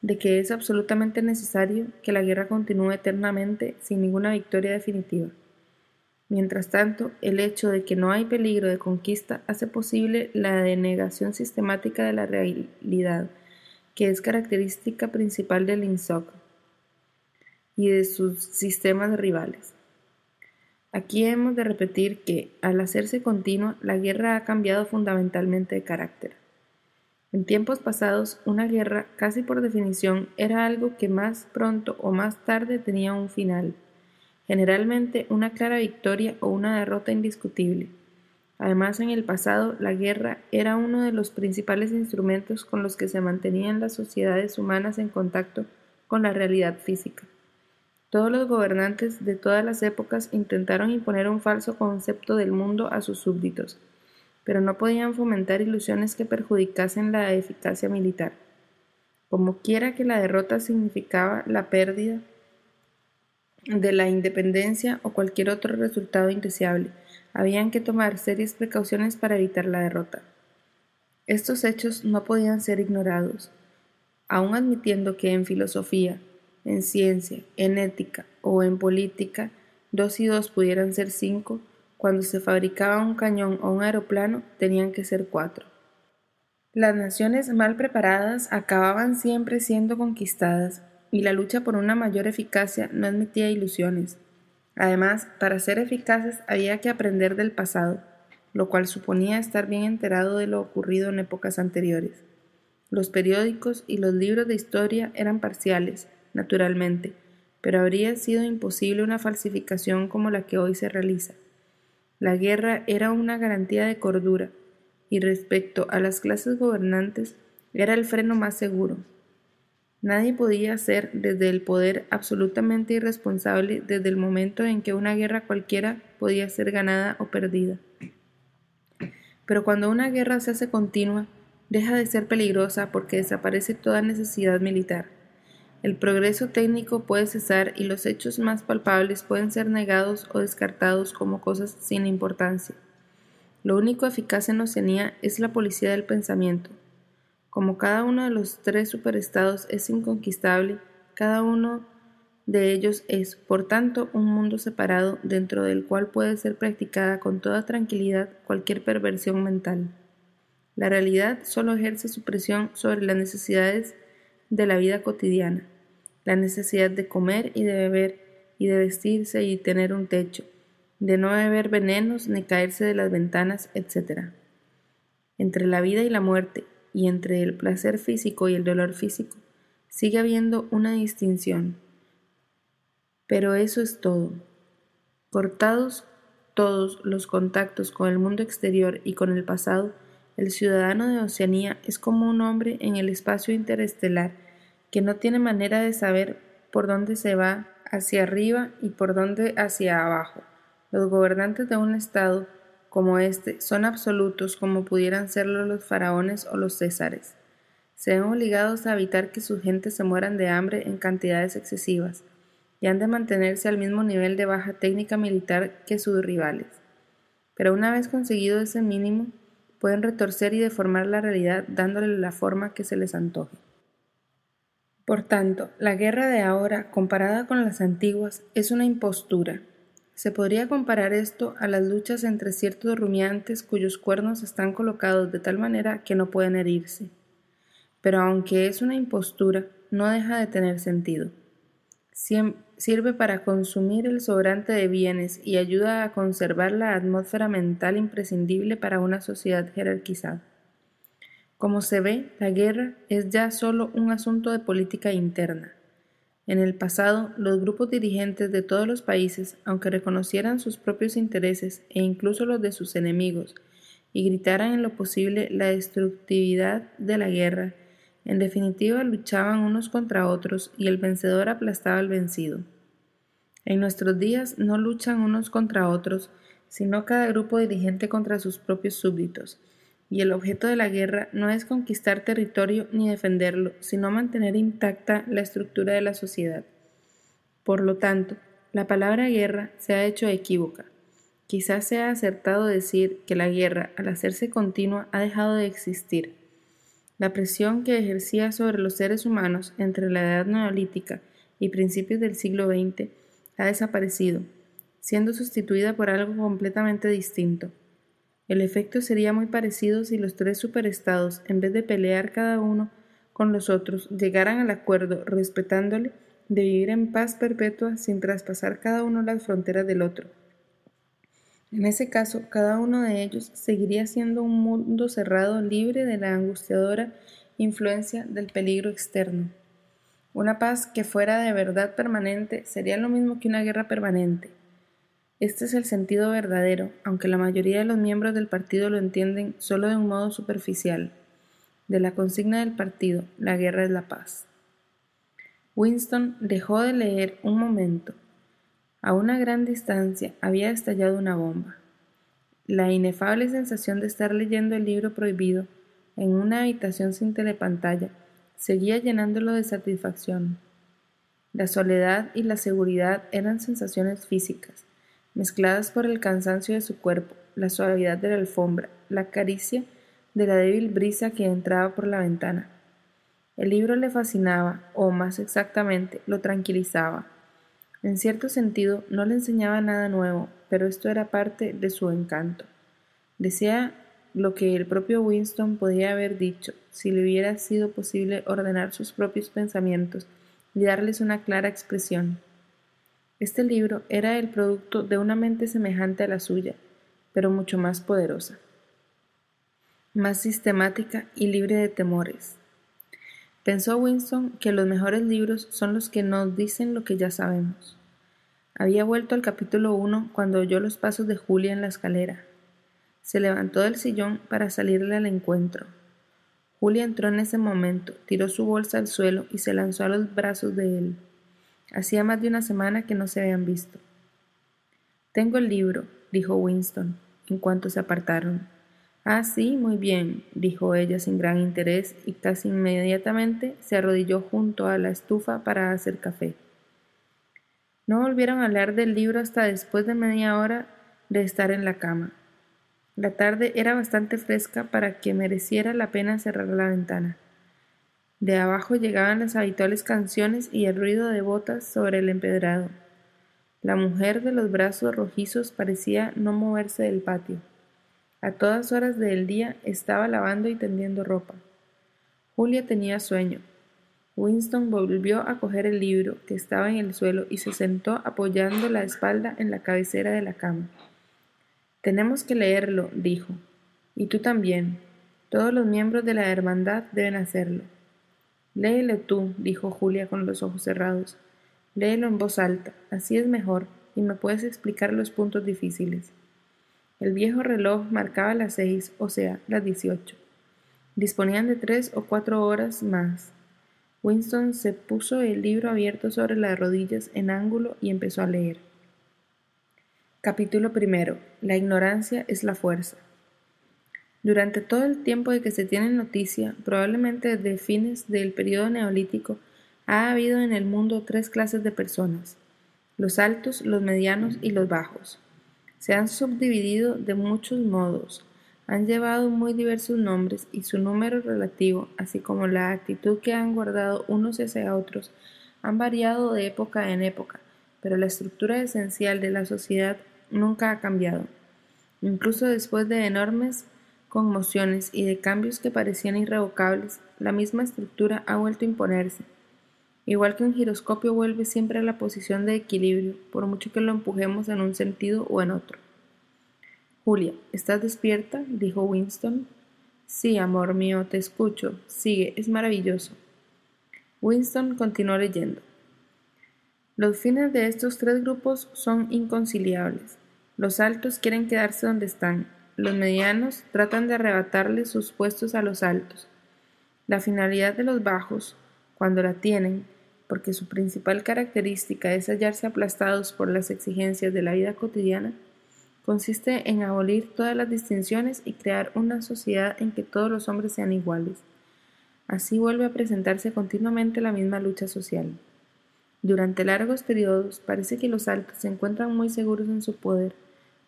de que es absolutamente necesario que la guerra continúe eternamente sin ninguna victoria definitiva. Mientras tanto, el hecho de que no hay peligro de conquista hace posible la denegación sistemática de la realidad, que es característica principal del INSOC y de sus sistemas rivales. Aquí hemos de repetir que, al hacerse continua, la guerra ha cambiado fundamentalmente de carácter. En tiempos pasados, una guerra, casi por definición, era algo que más pronto o más tarde tenía un final, generalmente una clara victoria o una derrota indiscutible. Además, en el pasado, la guerra era uno de los principales instrumentos con los que se mantenían las sociedades humanas en contacto con la realidad física. Todos los gobernantes de todas las épocas intentaron imponer un falso concepto del mundo a sus súbditos, pero no podían fomentar ilusiones que perjudicasen la eficacia militar. Como quiera que la derrota significaba la pérdida de la independencia o cualquier otro resultado indeseable, habían que tomar serias precauciones para evitar la derrota. Estos hechos no podían ser ignorados, aun admitiendo que en filosofía, en ciencia, en ética o en política, dos y dos pudieran ser cinco, cuando se fabricaba un cañón o un aeroplano tenían que ser cuatro. Las naciones mal preparadas acababan siempre siendo conquistadas, y la lucha por una mayor eficacia no admitía ilusiones. Además, para ser eficaces había que aprender del pasado, lo cual suponía estar bien enterado de lo ocurrido en épocas anteriores. Los periódicos y los libros de historia eran parciales, naturalmente, pero habría sido imposible una falsificación como la que hoy se realiza. La guerra era una garantía de cordura, y respecto a las clases gobernantes era el freno más seguro. Nadie podía ser desde el poder absolutamente irresponsable desde el momento en que una guerra cualquiera podía ser ganada o perdida. Pero cuando una guerra se hace continua, deja de ser peligrosa porque desaparece toda necesidad militar. El progreso técnico puede cesar y los hechos más palpables pueden ser negados o descartados como cosas sin importancia. Lo único eficaz en Oceanía es la policía del pensamiento. Como cada uno de los tres superestados es inconquistable, cada uno de ellos es, por tanto, un mundo separado dentro del cual puede ser practicada con toda tranquilidad cualquier perversión mental. La realidad solo ejerce su presión sobre las necesidades de la vida cotidiana, la necesidad de comer y de beber y de vestirse y tener un techo, de no beber venenos ni caerse de las ventanas, etc. Entre la vida y la muerte, y entre el placer físico y el dolor físico, sigue habiendo una distinción. Pero eso es todo. Cortados todos los contactos con el mundo exterior y con el pasado, el ciudadano de Oceanía es como un hombre en el espacio interestelar que no tiene manera de saber por dónde se va hacia arriba y por dónde hacia abajo. Los gobernantes de un estado como este son absolutos como pudieran serlo los faraones o los césares. Se ven obligados a evitar que sus gentes se mueran de hambre en cantidades excesivas y han de mantenerse al mismo nivel de baja técnica militar que sus rivales. Pero una vez conseguido ese mínimo, pueden retorcer y deformar la realidad dándole la forma que se les antoje. Por tanto, la guerra de ahora, comparada con las antiguas, es una impostura. Se podría comparar esto a las luchas entre ciertos rumiantes cuyos cuernos están colocados de tal manera que no pueden herirse. Pero aunque es una impostura, no deja de tener sentido. Sirve para consumir el sobrante de bienes y ayuda a conservar la atmósfera mental imprescindible para una sociedad jerarquizada. Como se ve, la guerra es ya solo un asunto de política interna. En el pasado, los grupos dirigentes de todos los países, aunque reconocieran sus propios intereses e incluso los de sus enemigos, y gritaran en lo posible la destructividad de la guerra, en definitiva luchaban unos contra otros y el vencedor aplastaba al vencido. En nuestros días no luchan unos contra otros, sino cada grupo dirigente contra sus propios súbditos, y el objeto de la guerra no es conquistar territorio ni defenderlo, sino mantener intacta la estructura de la sociedad. Por lo tanto, la palabra guerra se ha hecho equívoca. Quizás sea acertado decir que la guerra, al hacerse continua, ha dejado de existir la presión que ejercía sobre los seres humanos entre la edad neolítica y principios del siglo XX ha desaparecido, siendo sustituida por algo completamente distinto. El efecto sería muy parecido si los tres superestados, en vez de pelear cada uno con los otros, llegaran al acuerdo, respetándole, de vivir en paz perpetua sin traspasar cada uno las fronteras del otro. En ese caso, cada uno de ellos seguiría siendo un mundo cerrado libre de la angustiadora influencia del peligro externo. Una paz que fuera de verdad permanente sería lo mismo que una guerra permanente. Este es el sentido verdadero, aunque la mayoría de los miembros del partido lo entienden solo de un modo superficial. De la consigna del partido, la guerra es la paz. Winston dejó de leer un momento. A una gran distancia había estallado una bomba. La inefable sensación de estar leyendo el libro prohibido en una habitación sin telepantalla seguía llenándolo de satisfacción. La soledad y la seguridad eran sensaciones físicas, mezcladas por el cansancio de su cuerpo, la suavidad de la alfombra, la caricia de la débil brisa que entraba por la ventana. El libro le fascinaba, o más exactamente, lo tranquilizaba. En cierto sentido, no le enseñaba nada nuevo, pero esto era parte de su encanto. Decía lo que el propio Winston podía haber dicho si le hubiera sido posible ordenar sus propios pensamientos y darles una clara expresión. Este libro era el producto de una mente semejante a la suya, pero mucho más poderosa, más sistemática y libre de temores. Pensó Winston que los mejores libros son los que nos dicen lo que ya sabemos. Había vuelto al capítulo 1 cuando oyó los pasos de Julia en la escalera. Se levantó del sillón para salirle al encuentro. Julia entró en ese momento, tiró su bolsa al suelo y se lanzó a los brazos de él. Hacía más de una semana que no se habían visto. Tengo el libro, dijo Winston, en cuanto se apartaron. Ah, sí, muy bien, dijo ella sin gran interés y casi inmediatamente se arrodilló junto a la estufa para hacer café. No volvieron a hablar del libro hasta después de media hora de estar en la cama. La tarde era bastante fresca para que mereciera la pena cerrar la ventana. De abajo llegaban las habituales canciones y el ruido de botas sobre el empedrado. La mujer de los brazos rojizos parecía no moverse del patio. A todas horas del día estaba lavando y tendiendo ropa. Julia tenía sueño. Winston volvió a coger el libro que estaba en el suelo y se sentó apoyando la espalda en la cabecera de la cama. Tenemos que leerlo, dijo. Y tú también. Todos los miembros de la hermandad deben hacerlo. Léelo tú, dijo Julia con los ojos cerrados. Léelo en voz alta, así es mejor, y me puedes explicar los puntos difíciles. El viejo reloj marcaba las seis, o sea, las dieciocho. Disponían de tres o cuatro horas más. Winston se puso el libro abierto sobre las rodillas en ángulo y empezó a leer. Capítulo primero. La ignorancia es la fuerza. Durante todo el tiempo de que se tiene noticia, probablemente desde fines del periodo neolítico, ha habido en el mundo tres clases de personas, los altos, los medianos y los bajos. Se han subdividido de muchos modos, han llevado muy diversos nombres y su número relativo, así como la actitud que han guardado unos hacia otros, han variado de época en época, pero la estructura esencial de la sociedad nunca ha cambiado. Incluso después de enormes conmociones y de cambios que parecían irrevocables, la misma estructura ha vuelto a imponerse. Igual que un giroscopio vuelve siempre a la posición de equilibrio, por mucho que lo empujemos en un sentido o en otro. Julia, ¿estás despierta? dijo Winston. Sí, amor mío, te escucho. Sigue, es maravilloso. Winston continuó leyendo. Los fines de estos tres grupos son inconciliables. Los altos quieren quedarse donde están. Los medianos tratan de arrebatarle sus puestos a los altos. La finalidad de los bajos, cuando la tienen, porque su principal característica es hallarse aplastados por las exigencias de la vida cotidiana, consiste en abolir todas las distinciones y crear una sociedad en que todos los hombres sean iguales. Así vuelve a presentarse continuamente la misma lucha social. Durante largos periodos parece que los altos se encuentran muy seguros en su poder,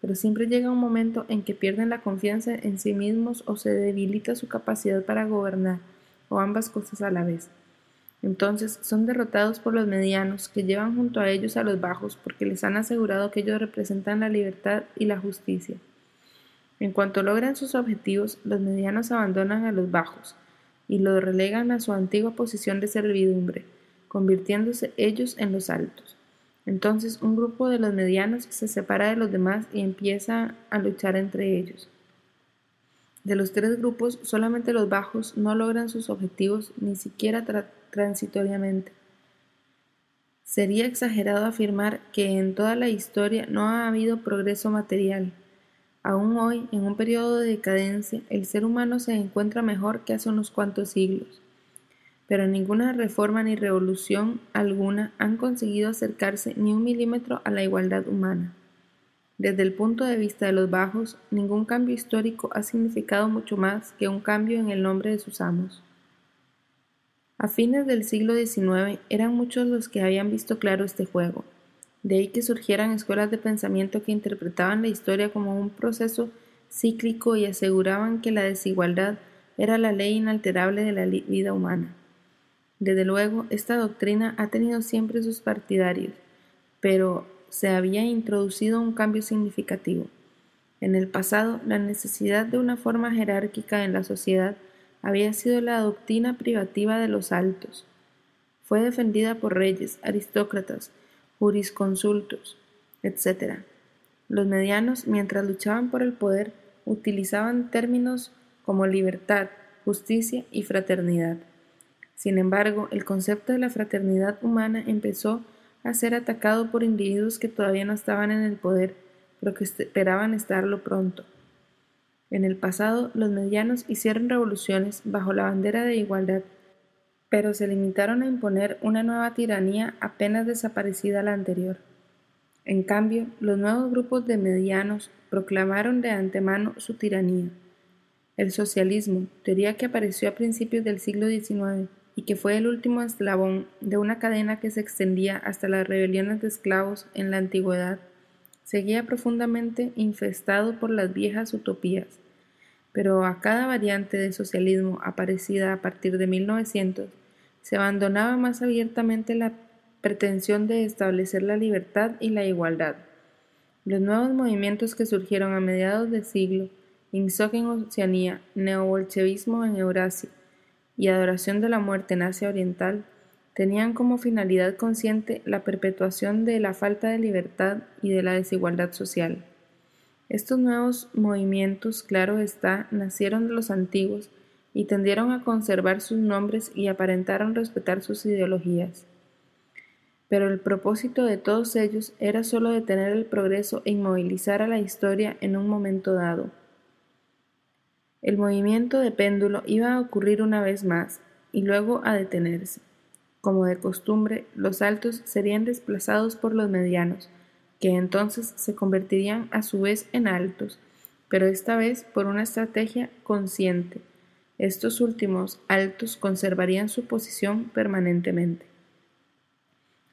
pero siempre llega un momento en que pierden la confianza en sí mismos o se debilita su capacidad para gobernar, o ambas cosas a la vez. Entonces son derrotados por los medianos, que llevan junto a ellos a los bajos, porque les han asegurado que ellos representan la libertad y la justicia. En cuanto logran sus objetivos, los medianos abandonan a los bajos y los relegan a su antigua posición de servidumbre convirtiéndose ellos en los altos. Entonces un grupo de los medianos se separa de los demás y empieza a luchar entre ellos. De los tres grupos, solamente los bajos no logran sus objetivos ni siquiera transitoriamente. Sería exagerado afirmar que en toda la historia no ha habido progreso material. Aún hoy, en un periodo de decadencia, el ser humano se encuentra mejor que hace unos cuantos siglos pero ninguna reforma ni revolución alguna han conseguido acercarse ni un milímetro a la igualdad humana. Desde el punto de vista de los bajos, ningún cambio histórico ha significado mucho más que un cambio en el nombre de sus amos. A fines del siglo XIX eran muchos los que habían visto claro este juego, de ahí que surgieran escuelas de pensamiento que interpretaban la historia como un proceso cíclico y aseguraban que la desigualdad era la ley inalterable de la vida humana. Desde luego, esta doctrina ha tenido siempre sus partidarios, pero se había introducido un cambio significativo. En el pasado, la necesidad de una forma jerárquica en la sociedad había sido la doctrina privativa de los altos. Fue defendida por reyes, aristócratas, jurisconsultos, etc. Los medianos, mientras luchaban por el poder, utilizaban términos como libertad, justicia y fraternidad. Sin embargo, el concepto de la fraternidad humana empezó a ser atacado por individuos que todavía no estaban en el poder, pero que esperaban estarlo pronto. En el pasado, los medianos hicieron revoluciones bajo la bandera de igualdad, pero se limitaron a imponer una nueva tiranía apenas desaparecida la anterior. En cambio, los nuevos grupos de medianos proclamaron de antemano su tiranía. El socialismo, teoría que apareció a principios del siglo XIX, y que fue el último eslabón de una cadena que se extendía hasta las rebeliones de esclavos en la antigüedad, seguía profundamente infestado por las viejas utopías, pero a cada variante de socialismo aparecida a partir de 1900 se abandonaba más abiertamente la pretensión de establecer la libertad y la igualdad. Los nuevos movimientos que surgieron a mediados del siglo, INSOC en Oceanía, neobolchevismo en Eurasia, y adoración de la muerte en Asia Oriental tenían como finalidad consciente la perpetuación de la falta de libertad y de la desigualdad social. Estos nuevos movimientos, claro está, nacieron de los antiguos y tendieron a conservar sus nombres y aparentaron respetar sus ideologías. Pero el propósito de todos ellos era sólo detener el progreso e inmovilizar a la historia en un momento dado. El movimiento de péndulo iba a ocurrir una vez más, y luego a detenerse. Como de costumbre, los altos serían desplazados por los medianos, que entonces se convertirían a su vez en altos, pero esta vez por una estrategia consciente. Estos últimos altos conservarían su posición permanentemente.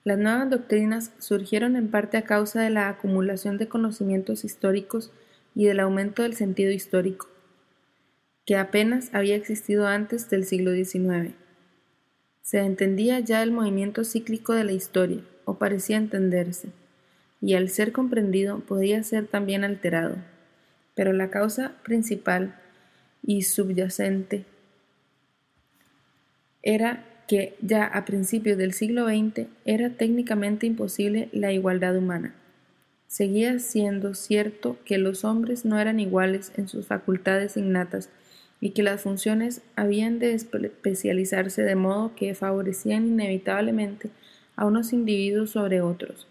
Las nuevas doctrinas surgieron en parte a causa de la acumulación de conocimientos históricos y del aumento del sentido histórico que apenas había existido antes del siglo XIX. Se entendía ya el movimiento cíclico de la historia, o parecía entenderse, y al ser comprendido podía ser también alterado. Pero la causa principal y subyacente era que ya a principios del siglo XX era técnicamente imposible la igualdad humana. Seguía siendo cierto que los hombres no eran iguales en sus facultades innatas y que las funciones habían de especializarse de modo que favorecían inevitablemente a unos individuos sobre otros.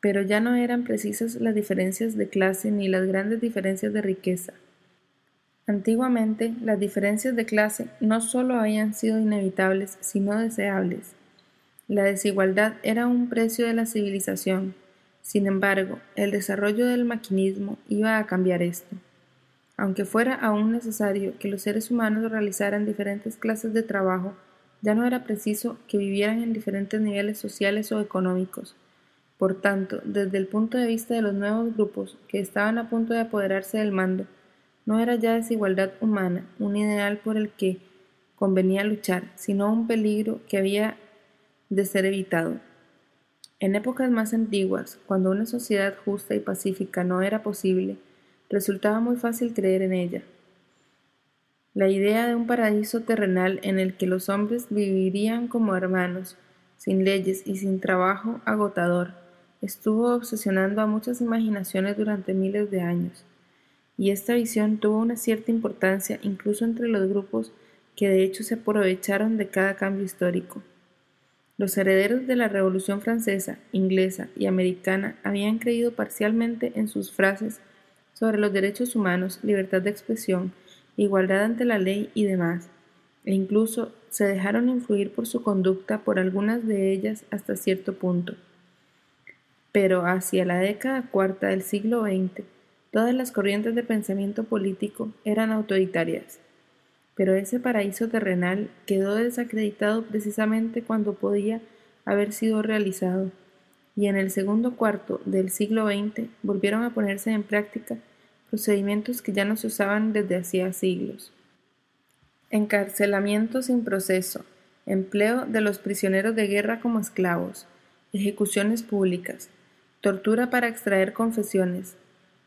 Pero ya no eran precisas las diferencias de clase ni las grandes diferencias de riqueza. Antiguamente, las diferencias de clase no sólo habían sido inevitables, sino deseables. La desigualdad era un precio de la civilización. Sin embargo, el desarrollo del maquinismo iba a cambiar esto. Aunque fuera aún necesario que los seres humanos realizaran diferentes clases de trabajo, ya no era preciso que vivieran en diferentes niveles sociales o económicos. Por tanto, desde el punto de vista de los nuevos grupos que estaban a punto de apoderarse del mando, no era ya desigualdad humana un ideal por el que convenía luchar, sino un peligro que había de ser evitado. En épocas más antiguas, cuando una sociedad justa y pacífica no era posible, resultaba muy fácil creer en ella. La idea de un paraíso terrenal en el que los hombres vivirían como hermanos, sin leyes y sin trabajo agotador, estuvo obsesionando a muchas imaginaciones durante miles de años, y esta visión tuvo una cierta importancia incluso entre los grupos que de hecho se aprovecharon de cada cambio histórico. Los herederos de la Revolución Francesa, Inglesa y Americana habían creído parcialmente en sus frases sobre los derechos humanos, libertad de expresión, igualdad ante la ley y demás, e incluso se dejaron influir por su conducta por algunas de ellas hasta cierto punto. Pero hacia la década cuarta del siglo XX, todas las corrientes de pensamiento político eran autoritarias. Pero ese paraíso terrenal quedó desacreditado precisamente cuando podía haber sido realizado, y en el segundo cuarto del siglo XX volvieron a ponerse en práctica procedimientos que ya no se usaban desde hacía siglos. Encarcelamiento sin proceso, empleo de los prisioneros de guerra como esclavos, ejecuciones públicas, tortura para extraer confesiones,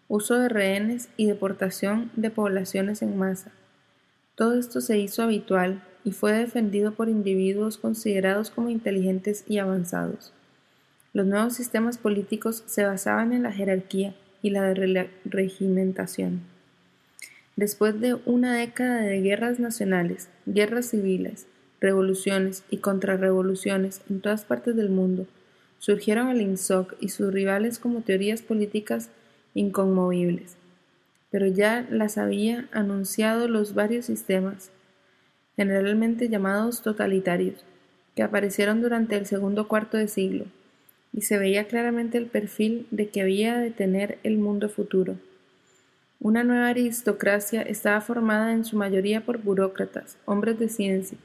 uso de rehenes y deportación de poblaciones en masa. Todo esto se hizo habitual y fue defendido por individuos considerados como inteligentes y avanzados. Los nuevos sistemas políticos se basaban en la jerarquía y la regimentación. Después de una década de guerras nacionales, guerras civiles, revoluciones y contrarrevoluciones en todas partes del mundo, surgieron el INSOC y sus rivales como teorías políticas inconmovibles. Pero ya las había anunciado los varios sistemas, generalmente llamados totalitarios, que aparecieron durante el segundo cuarto de siglo, y se veía claramente el perfil de que había de tener el mundo futuro. Una nueva aristocracia estaba formada en su mayoría por burócratas, hombres de ciencia,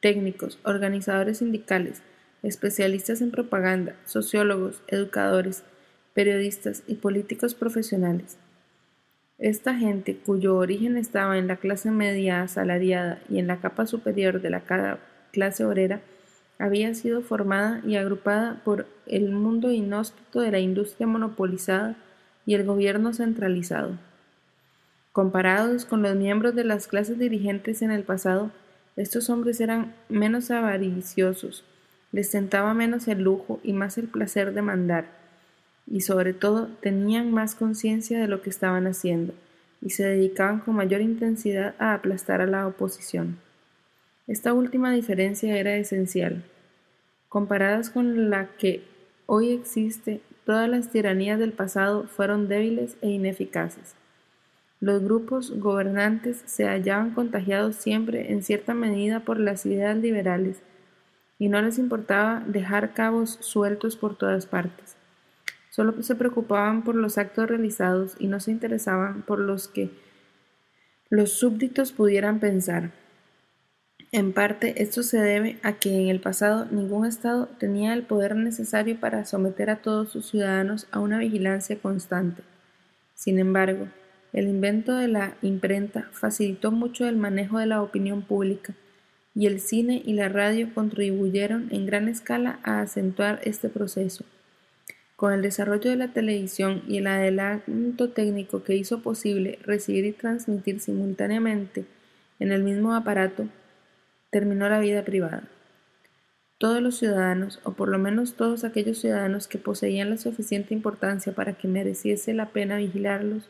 técnicos, organizadores sindicales, especialistas en propaganda, sociólogos, educadores, periodistas y políticos profesionales. Esta gente, cuyo origen estaba en la clase media asalariada y en la capa superior de la clase obrera, había sido formada y agrupada por el mundo inhóspito de la industria monopolizada y el gobierno centralizado. Comparados con los miembros de las clases dirigentes en el pasado, estos hombres eran menos avariciosos, les tentaba menos el lujo y más el placer de mandar, y sobre todo tenían más conciencia de lo que estaban haciendo, y se dedicaban con mayor intensidad a aplastar a la oposición. Esta última diferencia era esencial. Comparadas con la que hoy existe, todas las tiranías del pasado fueron débiles e ineficaces. Los grupos gobernantes se hallaban contagiados siempre en cierta medida por las ideas liberales y no les importaba dejar cabos sueltos por todas partes. Solo se preocupaban por los actos realizados y no se interesaban por los que los súbditos pudieran pensar. En parte esto se debe a que en el pasado ningún Estado tenía el poder necesario para someter a todos sus ciudadanos a una vigilancia constante. Sin embargo, el invento de la imprenta facilitó mucho el manejo de la opinión pública y el cine y la radio contribuyeron en gran escala a acentuar este proceso. Con el desarrollo de la televisión y el adelanto técnico que hizo posible recibir y transmitir simultáneamente en el mismo aparato, terminó la vida privada. Todos los ciudadanos, o por lo menos todos aquellos ciudadanos que poseían la suficiente importancia para que mereciese la pena vigilarlos,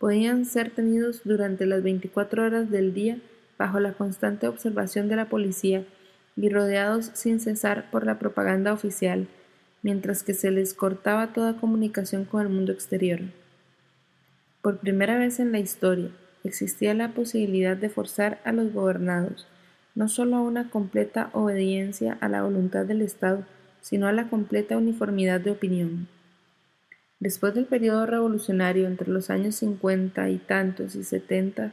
podían ser tenidos durante las 24 horas del día bajo la constante observación de la policía y rodeados sin cesar por la propaganda oficial, mientras que se les cortaba toda comunicación con el mundo exterior. Por primera vez en la historia existía la posibilidad de forzar a los gobernados no solo a una completa obediencia a la voluntad del Estado, sino a la completa uniformidad de opinión. Después del periodo revolucionario entre los años cincuenta y tantos y setenta,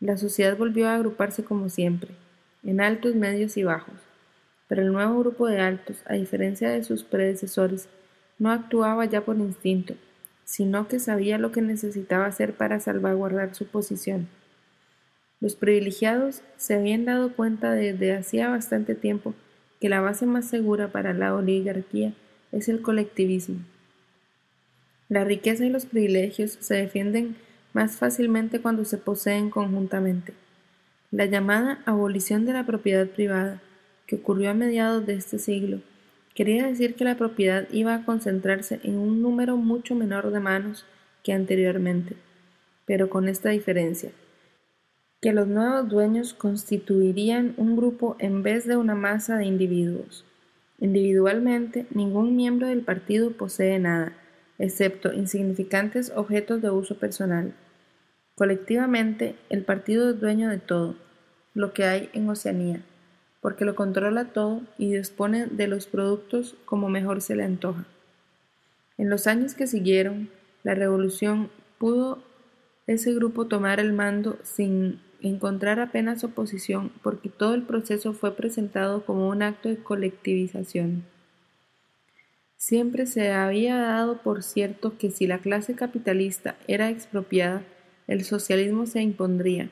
la sociedad volvió a agruparse como siempre, en altos, medios y bajos. Pero el nuevo grupo de altos, a diferencia de sus predecesores, no actuaba ya por instinto, sino que sabía lo que necesitaba hacer para salvaguardar su posición. Los privilegiados se habían dado cuenta desde hacía bastante tiempo que la base más segura para la oligarquía es el colectivismo. La riqueza y los privilegios se defienden más fácilmente cuando se poseen conjuntamente. La llamada abolición de la propiedad privada, que ocurrió a mediados de este siglo, quería decir que la propiedad iba a concentrarse en un número mucho menor de manos que anteriormente, pero con esta diferencia, que los nuevos dueños constituirían un grupo en vez de una masa de individuos. Individualmente, ningún miembro del partido posee nada, excepto insignificantes objetos de uso personal. Colectivamente, el partido es dueño de todo, lo que hay en Oceanía, porque lo controla todo y dispone de los productos como mejor se le antoja. En los años que siguieron la revolución pudo ese grupo tomar el mando sin encontrar apenas oposición porque todo el proceso fue presentado como un acto de colectivización. Siempre se había dado por cierto que si la clase capitalista era expropiada, el socialismo se impondría,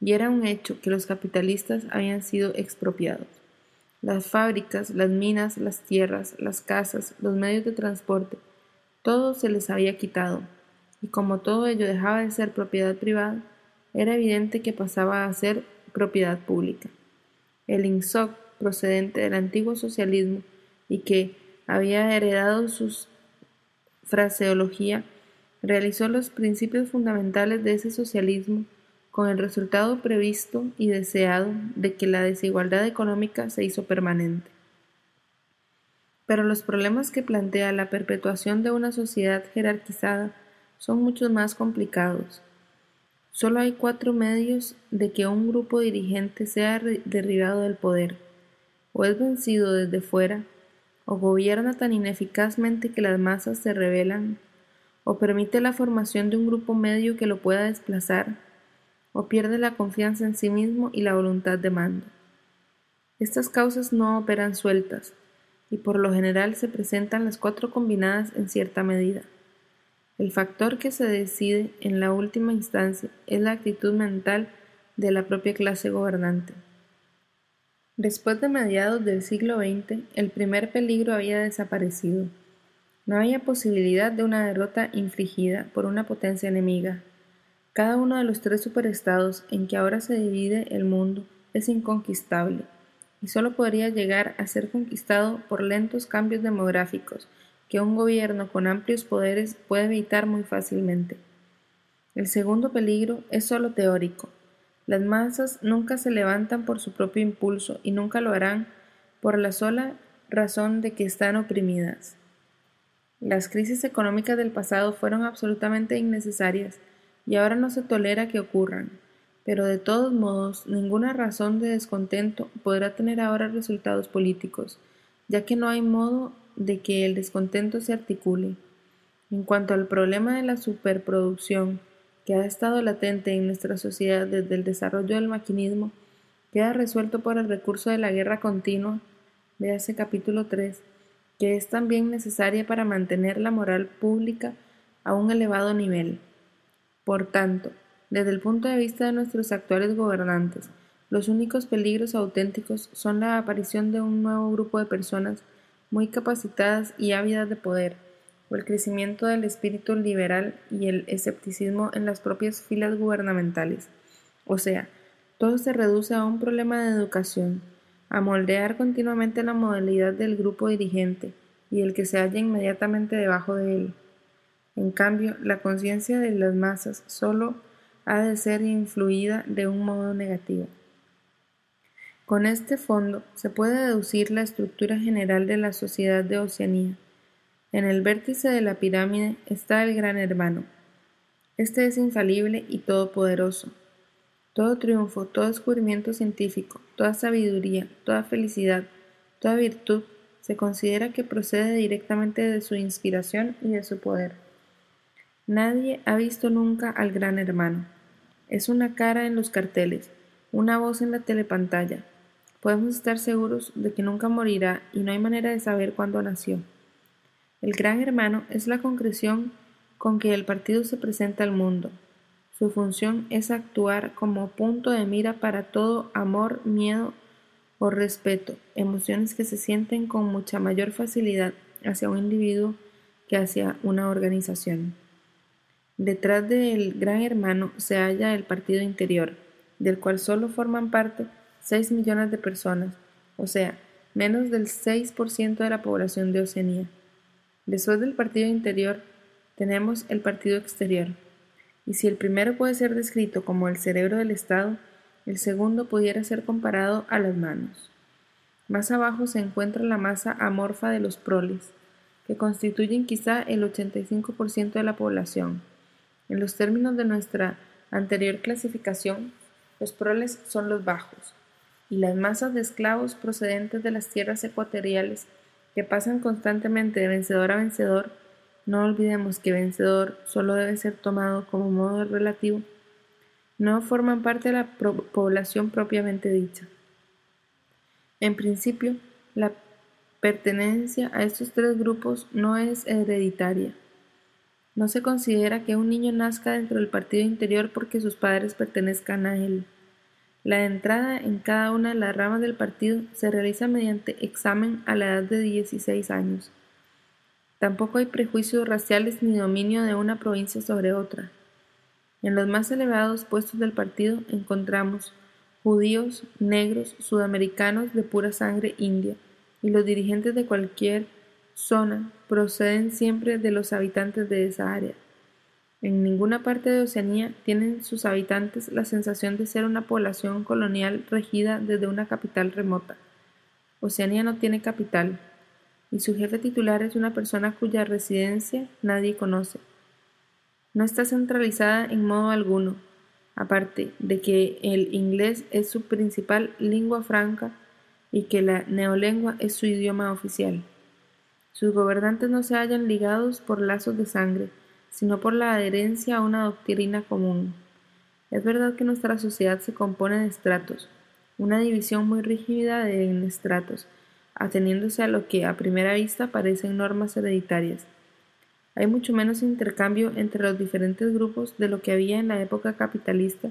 y era un hecho que los capitalistas habían sido expropiados. Las fábricas, las minas, las tierras, las casas, los medios de transporte, todo se les había quitado, y como todo ello dejaba de ser propiedad privada, era evidente que pasaba a ser propiedad pública. El INSOC, procedente del antiguo socialismo y que había heredado su fraseología, realizó los principios fundamentales de ese socialismo con el resultado previsto y deseado de que la desigualdad económica se hizo permanente. Pero los problemas que plantea la perpetuación de una sociedad jerarquizada son muchos más complicados Solo hay cuatro medios de que un grupo dirigente sea derribado del poder. O es vencido desde fuera, o gobierna tan ineficazmente que las masas se rebelan, o permite la formación de un grupo medio que lo pueda desplazar, o pierde la confianza en sí mismo y la voluntad de mando. Estas causas no operan sueltas, y por lo general se presentan las cuatro combinadas en cierta medida. El factor que se decide en la última instancia es la actitud mental de la propia clase gobernante. Después de mediados del siglo XX, el primer peligro había desaparecido. No había posibilidad de una derrota infligida por una potencia enemiga. Cada uno de los tres superestados en que ahora se divide el mundo es inconquistable y solo podría llegar a ser conquistado por lentos cambios demográficos que un gobierno con amplios poderes puede evitar muy fácilmente. El segundo peligro es solo teórico. Las masas nunca se levantan por su propio impulso y nunca lo harán por la sola razón de que están oprimidas. Las crisis económicas del pasado fueron absolutamente innecesarias y ahora no se tolera que ocurran, pero de todos modos ninguna razón de descontento podrá tener ahora resultados políticos, ya que no hay modo de que el descontento se articule. En cuanto al problema de la superproducción, que ha estado latente en nuestra sociedad desde el desarrollo del maquinismo, queda resuelto por el recurso de la guerra continua, véase capítulo 3, que es también necesaria para mantener la moral pública a un elevado nivel. Por tanto, desde el punto de vista de nuestros actuales gobernantes, los únicos peligros auténticos son la aparición de un nuevo grupo de personas muy capacitadas y ávidas de poder, o el crecimiento del espíritu liberal y el escepticismo en las propias filas gubernamentales. O sea, todo se reduce a un problema de educación, a moldear continuamente la modalidad del grupo dirigente y el que se halla inmediatamente debajo de él. En cambio, la conciencia de las masas solo ha de ser influida de un modo negativo. Con este fondo se puede deducir la estructura general de la sociedad de Oceanía. En el vértice de la pirámide está el Gran Hermano. Este es infalible y todopoderoso. Todo triunfo, todo descubrimiento científico, toda sabiduría, toda felicidad, toda virtud se considera que procede directamente de su inspiración y de su poder. Nadie ha visto nunca al Gran Hermano. Es una cara en los carteles, una voz en la telepantalla, podemos estar seguros de que nunca morirá y no hay manera de saber cuándo nació. El gran hermano es la concreción con que el partido se presenta al mundo. Su función es actuar como punto de mira para todo amor, miedo o respeto, emociones que se sienten con mucha mayor facilidad hacia un individuo que hacia una organización. Detrás del gran hermano se halla el partido interior, del cual solo forman parte 6 millones de personas, o sea, menos del 6% de la población de Oceanía. Después del partido interior, tenemos el partido exterior. Y si el primero puede ser descrito como el cerebro del Estado, el segundo pudiera ser comparado a las manos. Más abajo se encuentra la masa amorfa de los proles, que constituyen quizá el 85% de la población. En los términos de nuestra anterior clasificación, los proles son los bajos, y las masas de esclavos procedentes de las tierras ecuatoriales que pasan constantemente de vencedor a vencedor, no olvidemos que vencedor solo debe ser tomado como modo relativo, no forman parte de la población propiamente dicha. En principio, la pertenencia a estos tres grupos no es hereditaria. No se considera que un niño nazca dentro del partido interior porque sus padres pertenezcan a él. La entrada en cada una de las ramas del partido se realiza mediante examen a la edad de 16 años. Tampoco hay prejuicios raciales ni dominio de una provincia sobre otra. En los más elevados puestos del partido encontramos judíos, negros, sudamericanos de pura sangre india, y los dirigentes de cualquier zona proceden siempre de los habitantes de esa área. En ninguna parte de Oceanía tienen sus habitantes la sensación de ser una población colonial regida desde una capital remota. Oceanía no tiene capital, y su jefe titular es una persona cuya residencia nadie conoce. No está centralizada en modo alguno, aparte de que el inglés es su principal lengua franca y que la neolengua es su idioma oficial. Sus gobernantes no se hallan ligados por lazos de sangre, sino por la adherencia a una doctrina común. Es verdad que nuestra sociedad se compone de estratos, una división muy rígida de estratos, ateniéndose a lo que a primera vista parecen normas hereditarias, hay mucho menos intercambio entre los diferentes grupos de lo que había en la época capitalista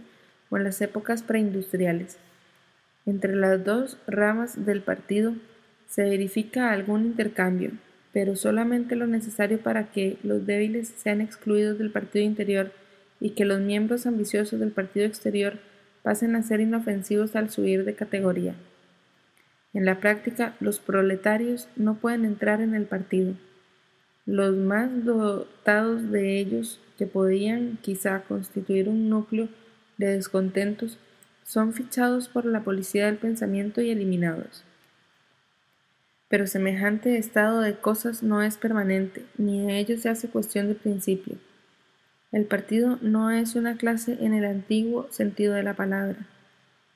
o en las épocas preindustriales. Entre las dos ramas del partido se verifica algún intercambio, pero solamente lo necesario para que los débiles sean excluidos del partido interior y que los miembros ambiciosos del partido exterior pasen a ser inofensivos al subir de categoría. En la práctica, los proletarios no pueden entrar en el partido. Los más dotados de ellos, que podían quizá constituir un núcleo de descontentos, son fichados por la policía del pensamiento y eliminados. Pero semejante estado de cosas no es permanente, ni de ello se hace cuestión de principio. El partido no es una clase en el antiguo sentido de la palabra.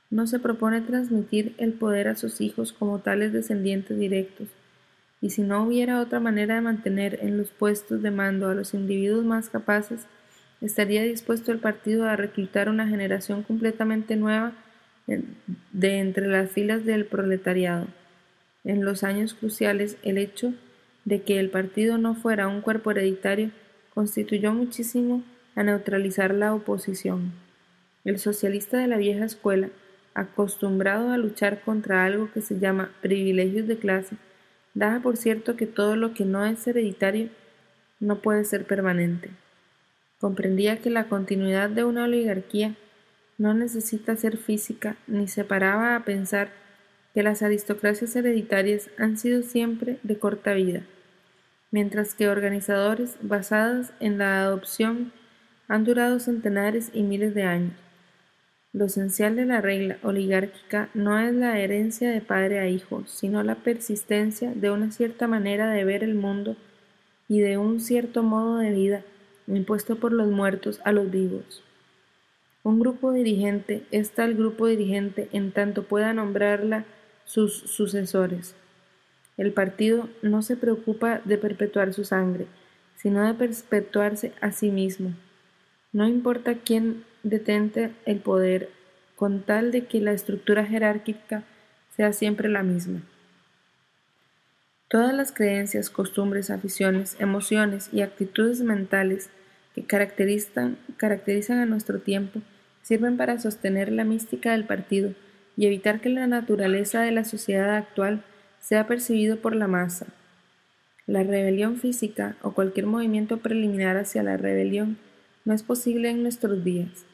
No se propone transmitir el poder a sus hijos como tales descendientes directos, y si no hubiera otra manera de mantener en los puestos de mando a los individuos más capaces, estaría dispuesto el partido a reclutar una generación completamente nueva de entre las filas del proletariado. En los años cruciales, el hecho de que el partido no fuera un cuerpo hereditario constituyó muchísimo a neutralizar la oposición. El socialista de la vieja escuela, acostumbrado a luchar contra algo que se llama privilegios de clase, Daba por cierto que todo lo que no es hereditario no puede ser permanente. Comprendía que la continuidad de una oligarquía no necesita ser física ni se paraba a pensar que las aristocracias hereditarias han sido siempre de corta vida, mientras que organizadores basadas en la adopción han durado centenares y miles de años. Lo esencial de la regla oligárquica no es la herencia de padre a hijo, sino la persistencia de una cierta manera de ver el mundo y de un cierto modo de vida impuesto por los muertos a los vivos. Un grupo dirigente es tal grupo dirigente en tanto pueda nombrarla sus sucesores. El partido no se preocupa de perpetuar su sangre, sino de perpetuarse a sí mismo. No importa quién detente el poder con tal de que la estructura jerárquica sea siempre la misma. Todas las creencias, costumbres, aficiones, emociones y actitudes mentales que caracterizan, caracterizan a nuestro tiempo sirven para sostener la mística del partido y evitar que la naturaleza de la sociedad actual sea percibido por la masa. La rebelión física o cualquier movimiento preliminar hacia la rebelión no es posible en nuestros días.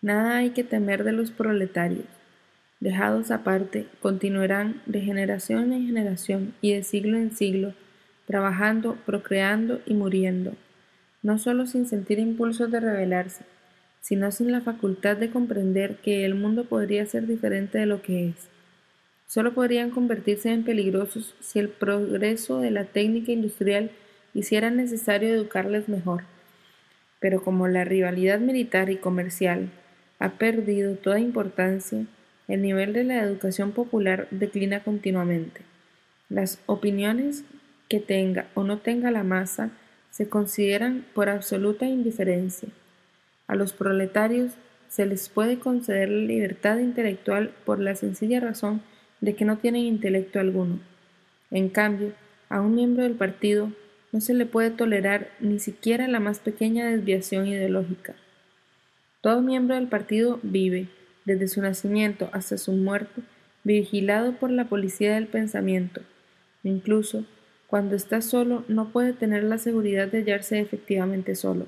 Nada hay que temer de los proletarios. dejados aparte, continuarán de generación en generación y de siglo en siglo, trabajando, procreando y muriendo, no solo sin sentir impulsos de rebelarse, sino sin la facultad de comprender que el mundo podría ser diferente de lo que es. Solo podrían convertirse en peligrosos si el progreso de la técnica industrial hiciera necesario educarles mejor. Pero como la rivalidad militar y comercial ha perdido toda importancia, el nivel de la educación popular declina continuamente. Las opiniones que tenga o no tenga la masa se consideran por absoluta indiferencia. A los proletarios se les puede conceder la libertad intelectual por la sencilla razón de que no tienen intelecto alguno. En cambio, a un miembro del partido no se le puede tolerar ni siquiera la más pequeña desviación ideológica. Todo miembro del partido vive, desde su nacimiento hasta su muerte, vigilado por la policía del pensamiento. Incluso, cuando está solo, no puede tener la seguridad de hallarse efectivamente solo.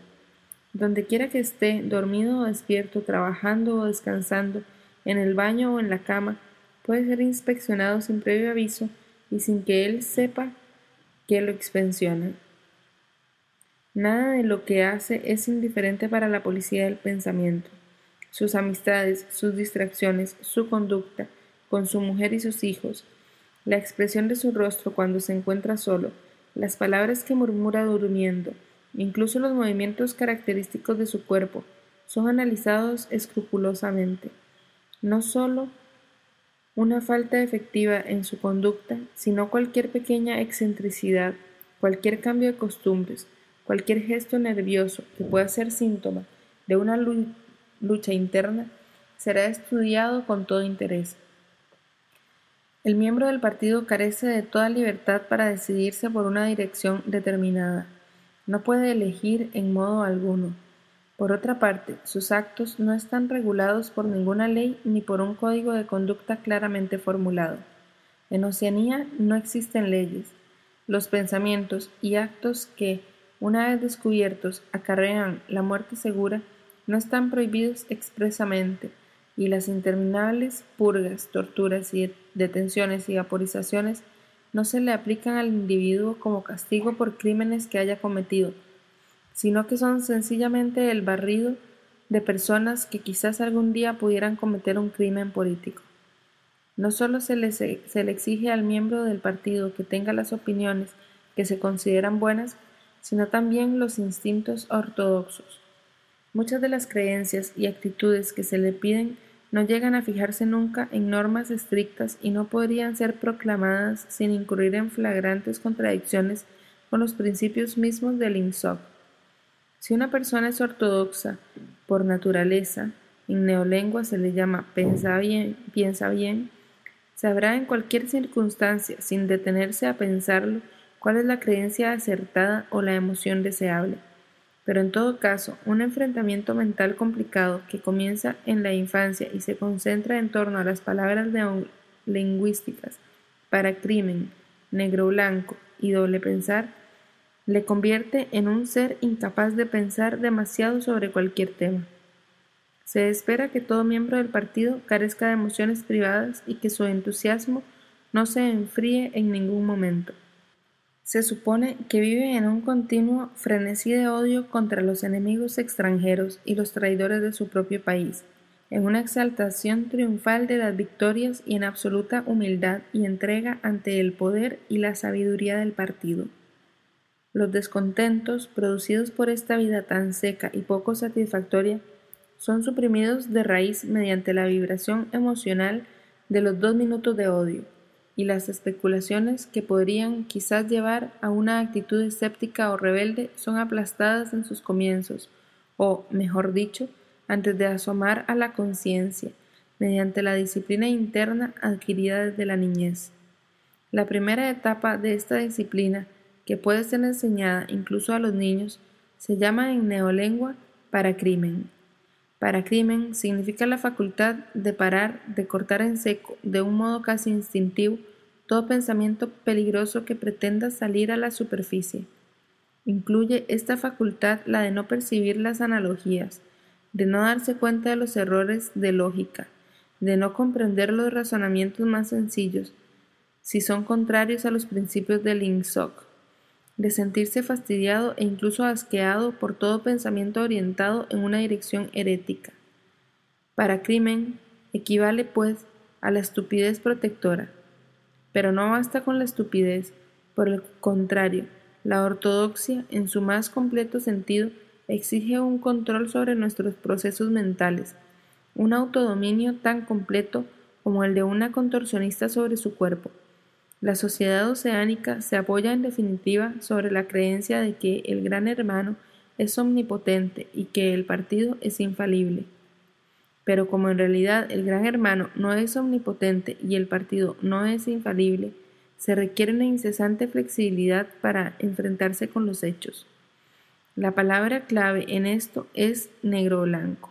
Donde quiera que esté, dormido o despierto, trabajando o descansando, en el baño o en la cama, puede ser inspeccionado sin previo aviso y sin que él sepa que lo expensiona. Nada de lo que hace es indiferente para la policía del pensamiento sus amistades, sus distracciones, su conducta con su mujer y sus hijos, la expresión de su rostro cuando se encuentra solo, las palabras que murmura durmiendo, incluso los movimientos característicos de su cuerpo, son analizados escrupulosamente. No sólo una falta efectiva en su conducta, sino cualquier pequeña excentricidad, cualquier cambio de costumbres, cualquier gesto nervioso que pueda ser síntoma de una lucha interna, será estudiado con todo interés. El miembro del partido carece de toda libertad para decidirse por una dirección determinada. No puede elegir en modo alguno. Por otra parte, sus actos no están regulados por ninguna ley ni por un código de conducta claramente formulado. En Oceanía no existen leyes. Los pensamientos y actos que, una vez descubiertos, acarrean la muerte segura, no están prohibidos expresamente, y las interminables purgas, torturas y detenciones y vaporizaciones no se le aplican al individuo como castigo por crímenes que haya cometido, sino que son sencillamente el barrido de personas que quizás algún día pudieran cometer un crimen político. No solo se le, se le exige al miembro del partido que tenga las opiniones que se consideran buenas, sino también los instintos ortodoxos. Muchas de las creencias y actitudes que se le piden no llegan a fijarse nunca en normas estrictas y no podrían ser proclamadas sin incurrir en flagrantes contradicciones con los principios mismos del INSOC. Si una persona es ortodoxa por naturaleza, en neolengua se le llama piensa bien, piensa bien, sabrá en cualquier circunstancia, sin detenerse a pensarlo, cuál es la creencia acertada o la emoción deseable pero en todo caso, un enfrentamiento mental complicado que comienza en la infancia y se concentra en torno a las palabras lingüísticas para crimen, negro-blanco y doble pensar, le convierte en un ser incapaz de pensar demasiado sobre cualquier tema. Se espera que todo miembro del partido carezca de emociones privadas y que su entusiasmo no se enfríe en ningún momento. Se supone que vive en un continuo frenesí de odio contra los enemigos extranjeros y los traidores de su propio país, en una exaltación triunfal de las victorias y en absoluta humildad y entrega ante el poder y la sabiduría del partido. Los descontentos producidos por esta vida tan seca y poco satisfactoria son suprimidos de raíz mediante la vibración emocional de los dos minutos de odio y las especulaciones que podrían quizás llevar a una actitud escéptica o rebelde son aplastadas en sus comienzos, o, mejor dicho, antes de asomar a la conciencia, mediante la disciplina interna adquirida desde la niñez. La primera etapa de esta disciplina, que puede ser enseñada incluso a los niños, se llama en neolengua para crimen. Para crimen significa la facultad de parar, de cortar en seco, de un modo casi instintivo, todo pensamiento peligroso que pretenda salir a la superficie. Incluye esta facultad la de no percibir las analogías, de no darse cuenta de los errores de lógica, de no comprender los razonamientos más sencillos, si son contrarios a los principios del INSOC, de sentirse fastidiado e incluso asqueado por todo pensamiento orientado en una dirección herética. Para crimen equivale, pues, a la estupidez protectora. Pero no basta con la estupidez, por el contrario, la ortodoxia, en su más completo sentido, exige un control sobre nuestros procesos mentales, un autodominio tan completo como el de una contorsionista sobre su cuerpo. La sociedad oceánica se apoya en definitiva sobre la creencia de que el gran hermano es omnipotente y que el partido es infalible. Pero como en realidad el gran hermano no es omnipotente y el partido no es infalible, se requiere una incesante flexibilidad para enfrentarse con los hechos. La palabra clave en esto es negro blanco.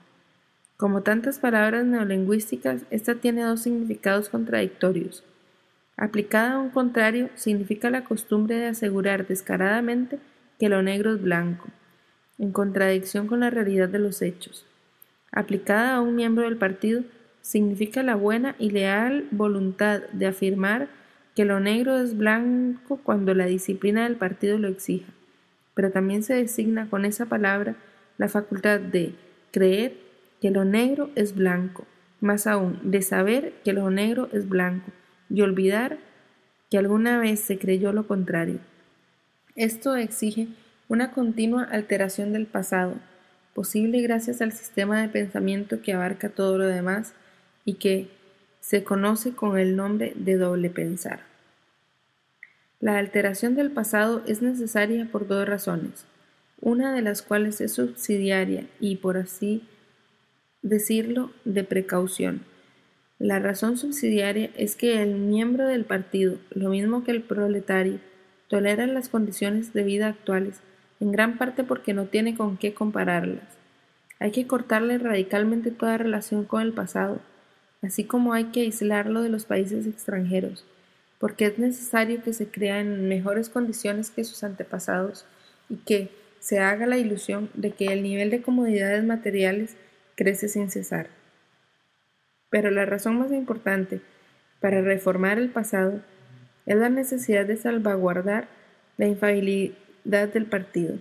Como tantas palabras neolingüísticas, esta tiene dos significados contradictorios. Aplicada a un contrario, significa la costumbre de asegurar descaradamente que lo negro es blanco, en contradicción con la realidad de los hechos. Aplicada a un miembro del partido, significa la buena y leal voluntad de afirmar que lo negro es blanco cuando la disciplina del partido lo exija, pero también se designa con esa palabra la facultad de creer que lo negro es blanco, más aún de saber que lo negro es blanco y olvidar que alguna vez se creyó lo contrario. Esto exige una continua alteración del pasado, posible gracias al sistema de pensamiento que abarca todo lo demás y que se conoce con el nombre de doble pensar. La alteración del pasado es necesaria por dos razones, una de las cuales es subsidiaria y, por así decirlo, de precaución. La razón subsidiaria es que el miembro del partido, lo mismo que el proletario, tolera las condiciones de vida actuales, en gran parte porque no tiene con qué compararlas. Hay que cortarle radicalmente toda relación con el pasado, así como hay que aislarlo de los países extranjeros, porque es necesario que se crea en mejores condiciones que sus antepasados y que se haga la ilusión de que el nivel de comodidades materiales crece sin cesar. Pero la razón más importante para reformar el pasado es la necesidad de salvaguardar la infalibilidad del partido.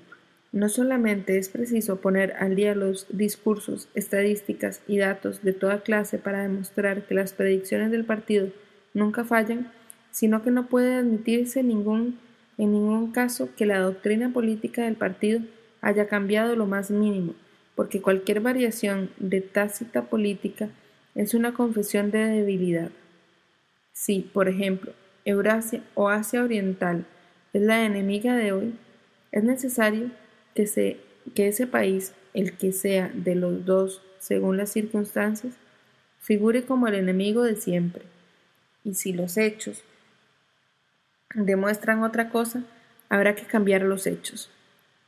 No solamente es preciso poner al día los discursos, estadísticas y datos de toda clase para demostrar que las predicciones del partido nunca fallan, sino que no puede admitirse en ningún caso que la doctrina política del partido haya cambiado lo más mínimo, porque cualquier variación de tácita política es una confesión de debilidad. Si, por ejemplo, Eurasia o Asia Oriental es la enemiga de hoy, es necesario que, se, que ese país, el que sea de los dos según las circunstancias, figure como el enemigo de siempre. Y si los hechos demuestran otra cosa, habrá que cambiar los hechos.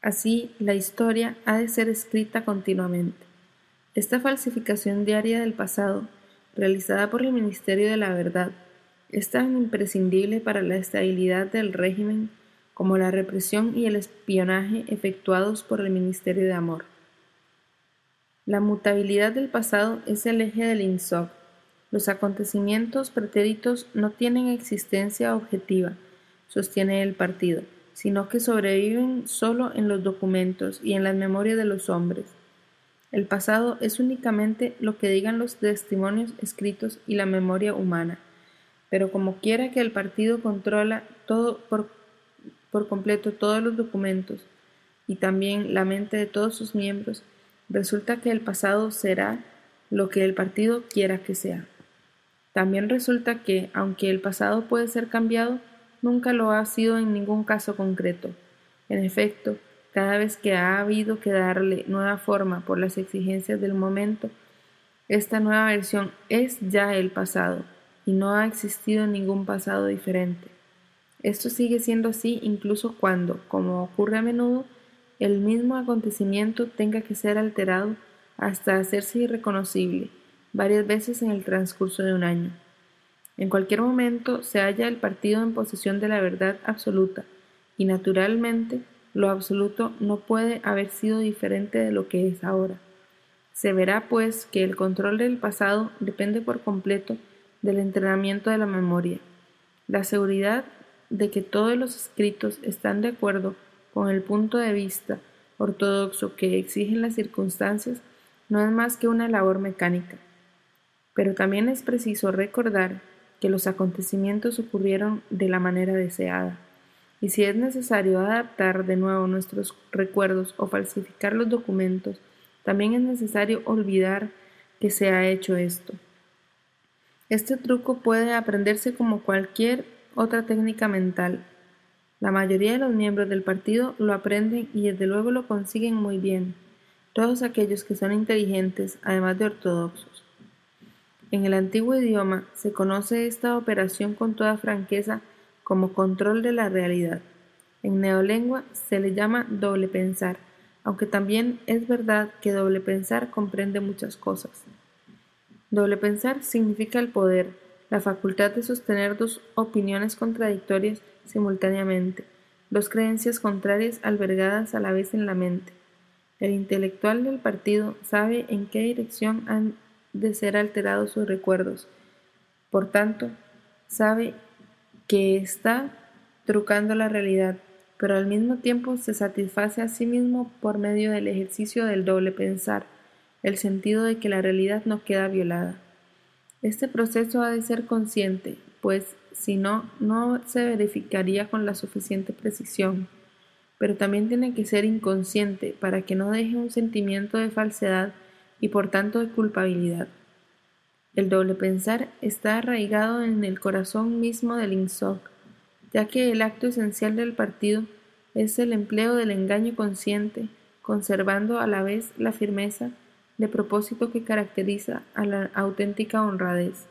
Así, la historia ha de ser escrita continuamente. Esta falsificación diaria del pasado, realizada por el Ministerio de la Verdad, es tan imprescindible para la estabilidad del régimen como la represión y el espionaje efectuados por el Ministerio de Amor. La mutabilidad del pasado es el eje del INSOC. Los acontecimientos pretéritos no tienen existencia objetiva, sostiene el partido sino que sobreviven solo en los documentos y en las memorias de los hombres. El pasado es únicamente lo que digan los testimonios escritos y la memoria humana, pero como quiera que el partido controla todo por, por completo todos los documentos y también la mente de todos sus miembros, resulta que el pasado será lo que el partido quiera que sea. También resulta que, aunque el pasado puede ser cambiado, nunca lo ha sido en ningún caso concreto. En efecto, cada vez que ha habido que darle nueva forma por las exigencias del momento, esta nueva versión es ya el pasado y no ha existido ningún pasado diferente. Esto sigue siendo así incluso cuando, como ocurre a menudo, el mismo acontecimiento tenga que ser alterado hasta hacerse irreconocible varias veces en el transcurso de un año. En cualquier momento se halla el partido en posesión de la verdad absoluta, y naturalmente lo absoluto no puede haber sido diferente de lo que es ahora. Se verá, pues, que el control del pasado depende por completo del entrenamiento de la memoria. La seguridad de que todos los escritos están de acuerdo con el punto de vista ortodoxo que exigen las circunstancias no es más que una labor mecánica. Pero también es preciso recordar que los acontecimientos ocurrieron de la manera deseada, y si es necesario adaptar de nuevo nuestros recuerdos o falsificar los documentos, también es necesario olvidar que se ha hecho esto. Este truco puede aprenderse como cualquier otra técnica mental. La mayoría de los miembros del partido lo aprenden y desde luego lo consiguen muy bien, todos aquellos que son inteligentes, además de ortodoxos. En el antiguo idioma se conoce esta operación con toda franqueza como control de la realidad. En neolengua se le llama doble pensar, aunque también es verdad que doble pensar comprende muchas cosas. Doble pensar significa el poder, la facultad de sostener dos opiniones contradictorias simultáneamente, dos creencias contrarias albergadas a la vez en la mente. El intelectual del partido sabe en qué dirección han de ser alterados sus recuerdos. Por tanto, sabe que está trucando la realidad, pero al mismo tiempo se satisface a sí mismo por medio del ejercicio del doble pensar, el sentido de que la realidad no queda violada. Este proceso ha de ser consciente, pues si no, no se verificaría con la suficiente precisión, pero también tiene que ser inconsciente para que no deje un sentimiento de falsedad y por tanto de culpabilidad. El doble pensar está arraigado en el corazón mismo del INSOC, ya que el acto esencial del partido es el empleo del engaño consciente, conservando a la vez la firmeza de propósito que caracteriza a la auténtica honradez.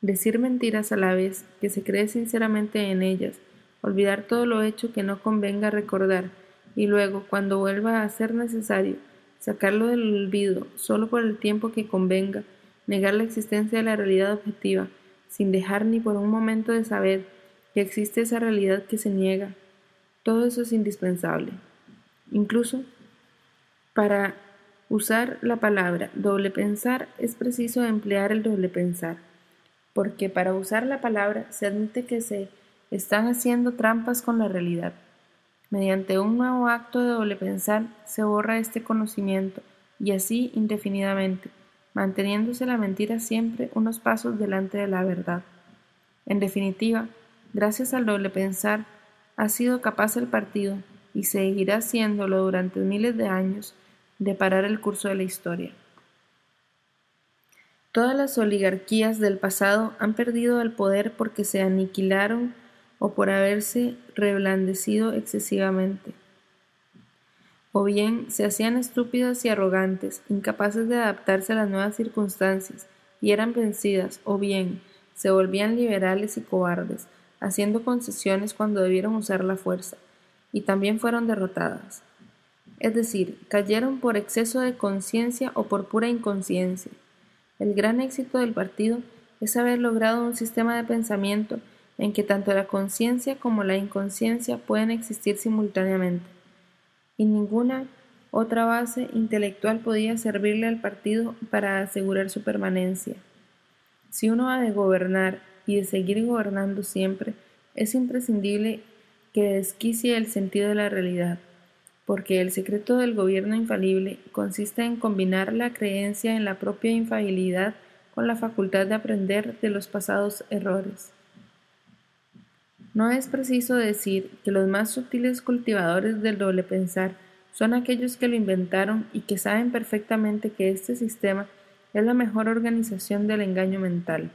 Decir mentiras a la vez que se cree sinceramente en ellas, olvidar todo lo hecho que no convenga recordar, y luego, cuando vuelva a ser necesario, sacarlo del olvido solo por el tiempo que convenga, negar la existencia de la realidad objetiva, sin dejar ni por un momento de saber que existe esa realidad que se niega. Todo eso es indispensable. Incluso para usar la palabra doble pensar es preciso emplear el doble pensar, porque para usar la palabra se admite que se están haciendo trampas con la realidad. Mediante un nuevo acto de doble pensar se borra este conocimiento y así indefinidamente, manteniéndose la mentira siempre unos pasos delante de la verdad. En definitiva, gracias al doble pensar, ha sido capaz el partido, y seguirá siéndolo durante miles de años, de parar el curso de la historia. Todas las oligarquías del pasado han perdido el poder porque se aniquilaron o por haberse reblandecido excesivamente. O bien se hacían estúpidas y arrogantes, incapaces de adaptarse a las nuevas circunstancias, y eran vencidas, o bien se volvían liberales y cobardes, haciendo concesiones cuando debieron usar la fuerza, y también fueron derrotadas. Es decir, cayeron por exceso de conciencia o por pura inconsciencia. El gran éxito del partido es haber logrado un sistema de pensamiento en que tanto la conciencia como la inconsciencia pueden existir simultáneamente, y ninguna otra base intelectual podía servirle al partido para asegurar su permanencia. Si uno ha de gobernar y de seguir gobernando siempre, es imprescindible que desquicie el sentido de la realidad, porque el secreto del gobierno infalible consiste en combinar la creencia en la propia infalibilidad con la facultad de aprender de los pasados errores. No es preciso decir que los más sutiles cultivadores del doble pensar son aquellos que lo inventaron y que saben perfectamente que este sistema es la mejor organización del engaño mental.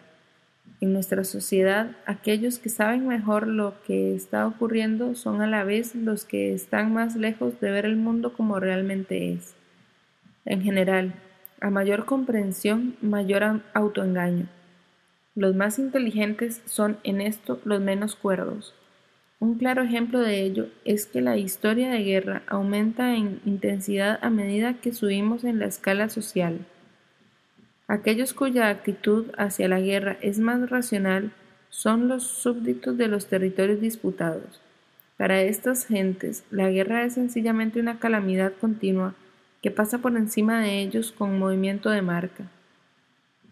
En nuestra sociedad, aquellos que saben mejor lo que está ocurriendo son a la vez los que están más lejos de ver el mundo como realmente es. En general, a mayor comprensión, mayor autoengaño. Los más inteligentes son en esto los menos cuerdos. Un claro ejemplo de ello es que la historia de guerra aumenta en intensidad a medida que subimos en la escala social. Aquellos cuya actitud hacia la guerra es más racional son los súbditos de los territorios disputados. Para estas gentes, la guerra es sencillamente una calamidad continua, que pasa por encima de ellos con movimiento de marca.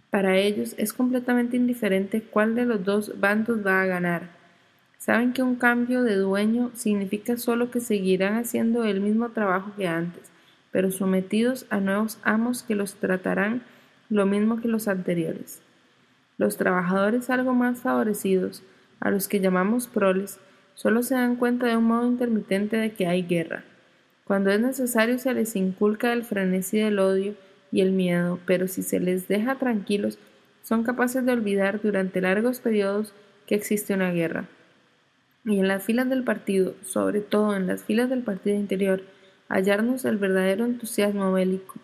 Para ellos es completamente indiferente cuál de los dos bandos va a ganar. Saben que un cambio de dueño significa solo que seguirán haciendo el mismo trabajo que antes, pero sometidos a nuevos amos que los tratarán lo mismo que los anteriores. Los trabajadores algo más favorecidos, a los que llamamos proles, solo se dan cuenta de un modo intermitente de que hay guerra. Cuando es necesario se les inculca el frenesí del odio y el miedo, pero si se les deja tranquilos, son capaces de olvidar durante largos periodos que existe una guerra. Y en las filas del partido, sobre todo en las filas del partido interior, hallarnos el verdadero entusiasmo bélico.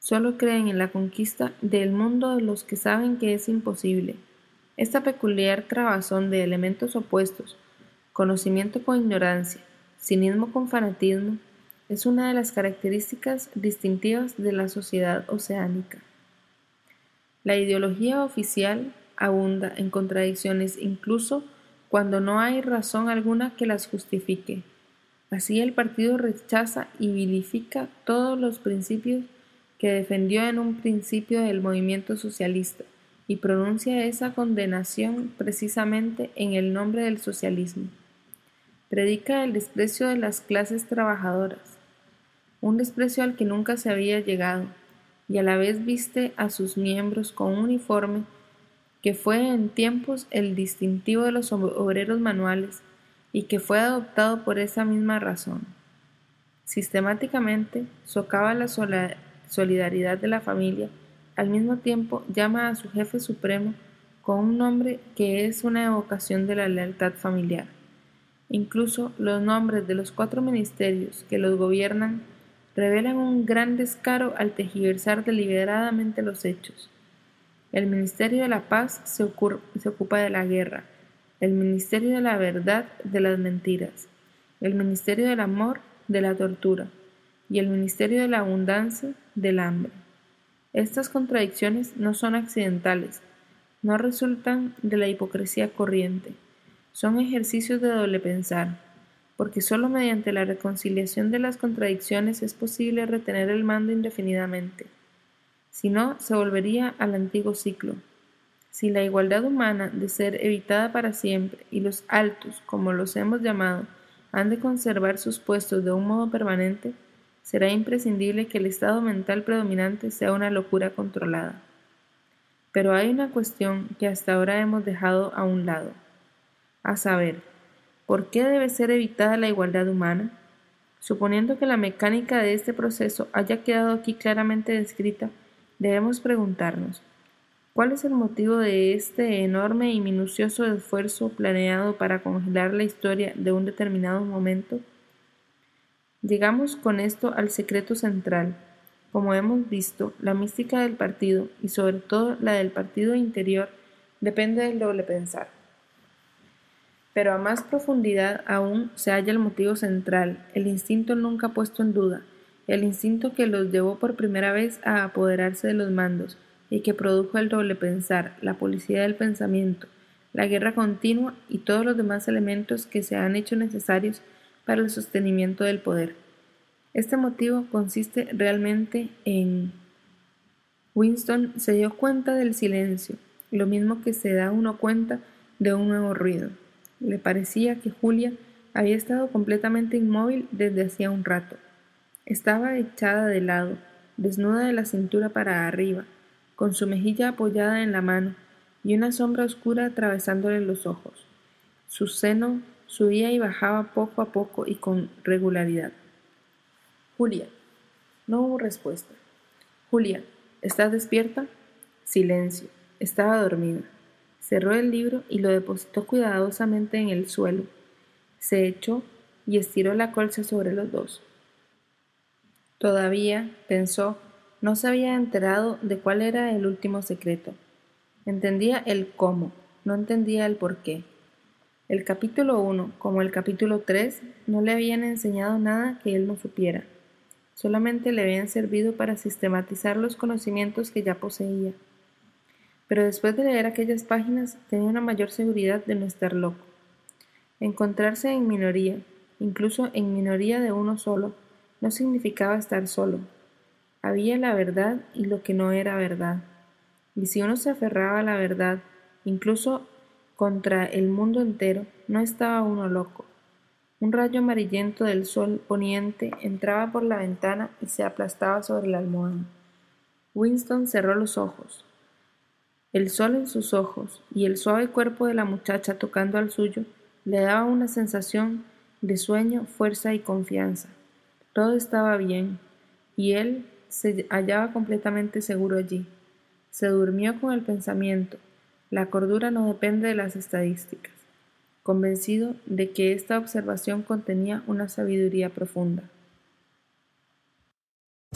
Solo creen en la conquista del mundo de los que saben que es imposible. Esta peculiar trabazón de elementos opuestos, conocimiento con ignorancia, cinismo con fanatismo, es una de las características distintivas de la sociedad oceánica. La ideología oficial abunda en contradicciones incluso cuando no hay razón alguna que las justifique. Así el partido rechaza y vilifica todos los principios que defendió en un principio del movimiento socialista y pronuncia esa condenación precisamente en el nombre del socialismo. Predica el desprecio de las clases trabajadoras, un desprecio al que nunca se había llegado, y a la vez viste a sus miembros con un uniforme que fue en tiempos el distintivo de los obreros manuales y que fue adoptado por esa misma razón. Sistemáticamente socava la solidaridad de la familia, al mismo tiempo llama a su jefe supremo con un nombre que es una evocación de la lealtad familiar. Incluso los nombres de los cuatro ministerios que los gobiernan revelan un gran descaro al tejiversar deliberadamente los hechos. El Ministerio de la Paz se, ocupa de la guerra, el Ministerio de la Verdad de las mentiras, el Ministerio del Amor de la tortura y el Ministerio de la Abundancia del hambre. Estas contradicciones no son accidentales, no resultan de la hipocresía corriente, son ejercicios de doble pensar porque sólo mediante la reconciliación de las contradicciones es posible retener el mando indefinidamente. Si no, se volvería al antiguo ciclo. Si la igualdad humana de ser evitada para siempre y los altos, como los hemos llamado, han de conservar sus puestos de un modo permanente, será imprescindible que el estado mental predominante sea una locura controlada. Pero hay una cuestión que hasta ahora hemos dejado a un lado, a saber, ¿Por qué debe ser evitada la igualdad humana? Suponiendo que la mecánica de este proceso haya quedado aquí claramente descrita, debemos preguntarnos, ¿cuál es el motivo de este enorme y minucioso esfuerzo planeado para congelar la historia de un determinado momento? Llegamos con esto al secreto central. Como hemos visto, la mística del partido, y sobre todo la del partido interior, depende del doble pensar. Pero a más profundidad aún se halla el motivo central, el instinto nunca puesto en duda, el instinto que los llevó por primera vez a apoderarse de los mandos y que produjo el doble pensar, la policía del pensamiento, la guerra continua y todos los demás elementos que se han hecho necesarios para el sostenimiento del poder. Este motivo consiste realmente en... Winston se dio cuenta del silencio, lo mismo que se da uno cuenta de un nuevo ruido. Le parecía que Julia había estado completamente inmóvil desde hacía un rato. Estaba echada de lado, desnuda de la cintura para arriba, con su mejilla apoyada en la mano y una sombra oscura atravesándole los ojos. Su seno subía y bajaba poco a poco y con regularidad. Julia. No hubo respuesta. Julia, ¿estás despierta? Silencio. Estaba dormida. Cerró el libro y lo depositó cuidadosamente en el suelo. Se echó y estiró la colcha sobre los dos. Todavía, pensó, no se había enterado de cuál era el último secreto. Entendía el cómo, no entendía el por qué. El capítulo 1, como el capítulo 3, no le habían enseñado nada que él no supiera. Solamente le habían servido para sistematizar los conocimientos que ya poseía pero después de leer aquellas páginas tenía una mayor seguridad de no estar loco. Encontrarse en minoría, incluso en minoría de uno solo, no significaba estar solo. Había la verdad y lo que no era verdad. Y si uno se aferraba a la verdad, incluso contra el mundo entero, no estaba uno loco. Un rayo amarillento del sol poniente entraba por la ventana y se aplastaba sobre la almohada. Winston cerró los ojos. El sol en sus ojos y el suave cuerpo de la muchacha tocando al suyo le daba una sensación de sueño, fuerza y confianza. Todo estaba bien, y él se hallaba completamente seguro allí. Se durmió con el pensamiento. La cordura no depende de las estadísticas convencido de que esta observación contenía una sabiduría profunda.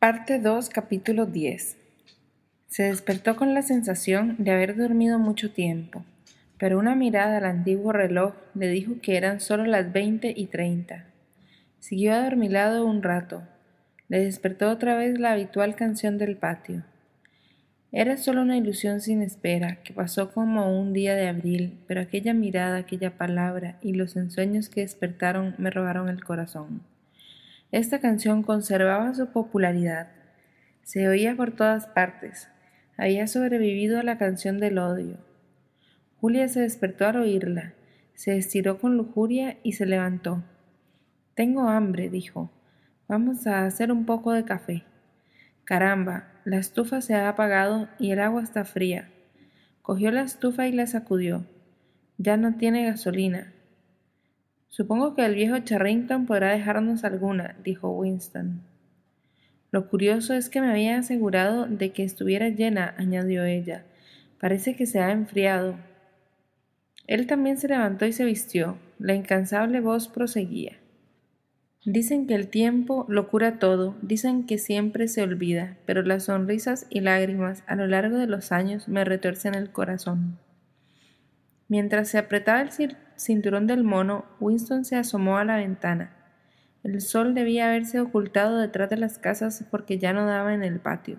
Parte 2, capítulo 10. Se despertó con la sensación de haber dormido mucho tiempo, pero una mirada al antiguo reloj le dijo que eran solo las veinte y treinta. Siguió adormilado un rato. Le despertó otra vez la habitual canción del patio. Era solo una ilusión sin espera, que pasó como un día de abril, pero aquella mirada, aquella palabra y los ensueños que despertaron me robaron el corazón. Esta canción conservaba su popularidad. Se oía por todas partes. Había sobrevivido a la canción del odio. Julia se despertó al oírla, se estiró con lujuria y se levantó. Tengo hambre, dijo. Vamos a hacer un poco de café. Caramba, la estufa se ha apagado y el agua está fría. Cogió la estufa y la sacudió. Ya no tiene gasolina. Supongo que el viejo Charrington podrá dejarnos alguna, dijo Winston. Lo curioso es que me había asegurado de que estuviera llena, añadió ella. Parece que se ha enfriado. Él también se levantó y se vistió. La incansable voz proseguía. Dicen que el tiempo lo cura todo, dicen que siempre se olvida, pero las sonrisas y lágrimas a lo largo de los años me retuercen el corazón. Mientras se apretaba el cinturón del mono, Winston se asomó a la ventana. El sol debía haberse ocultado detrás de las casas porque ya no daba en el patio.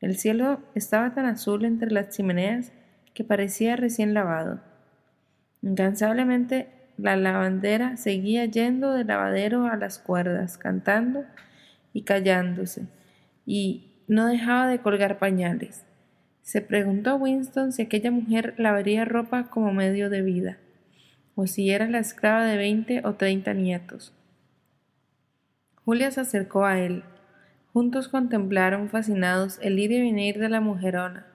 El cielo estaba tan azul entre las chimeneas que parecía recién lavado. Incansablemente la lavandera seguía yendo del lavadero a las cuerdas, cantando y callándose, y no dejaba de colgar pañales. Se preguntó Winston si aquella mujer lavaría ropa como medio de vida o si era la esclava de veinte o treinta nietos. Julia se acercó a él. Juntos contemplaron fascinados el ir y venir de la mujerona.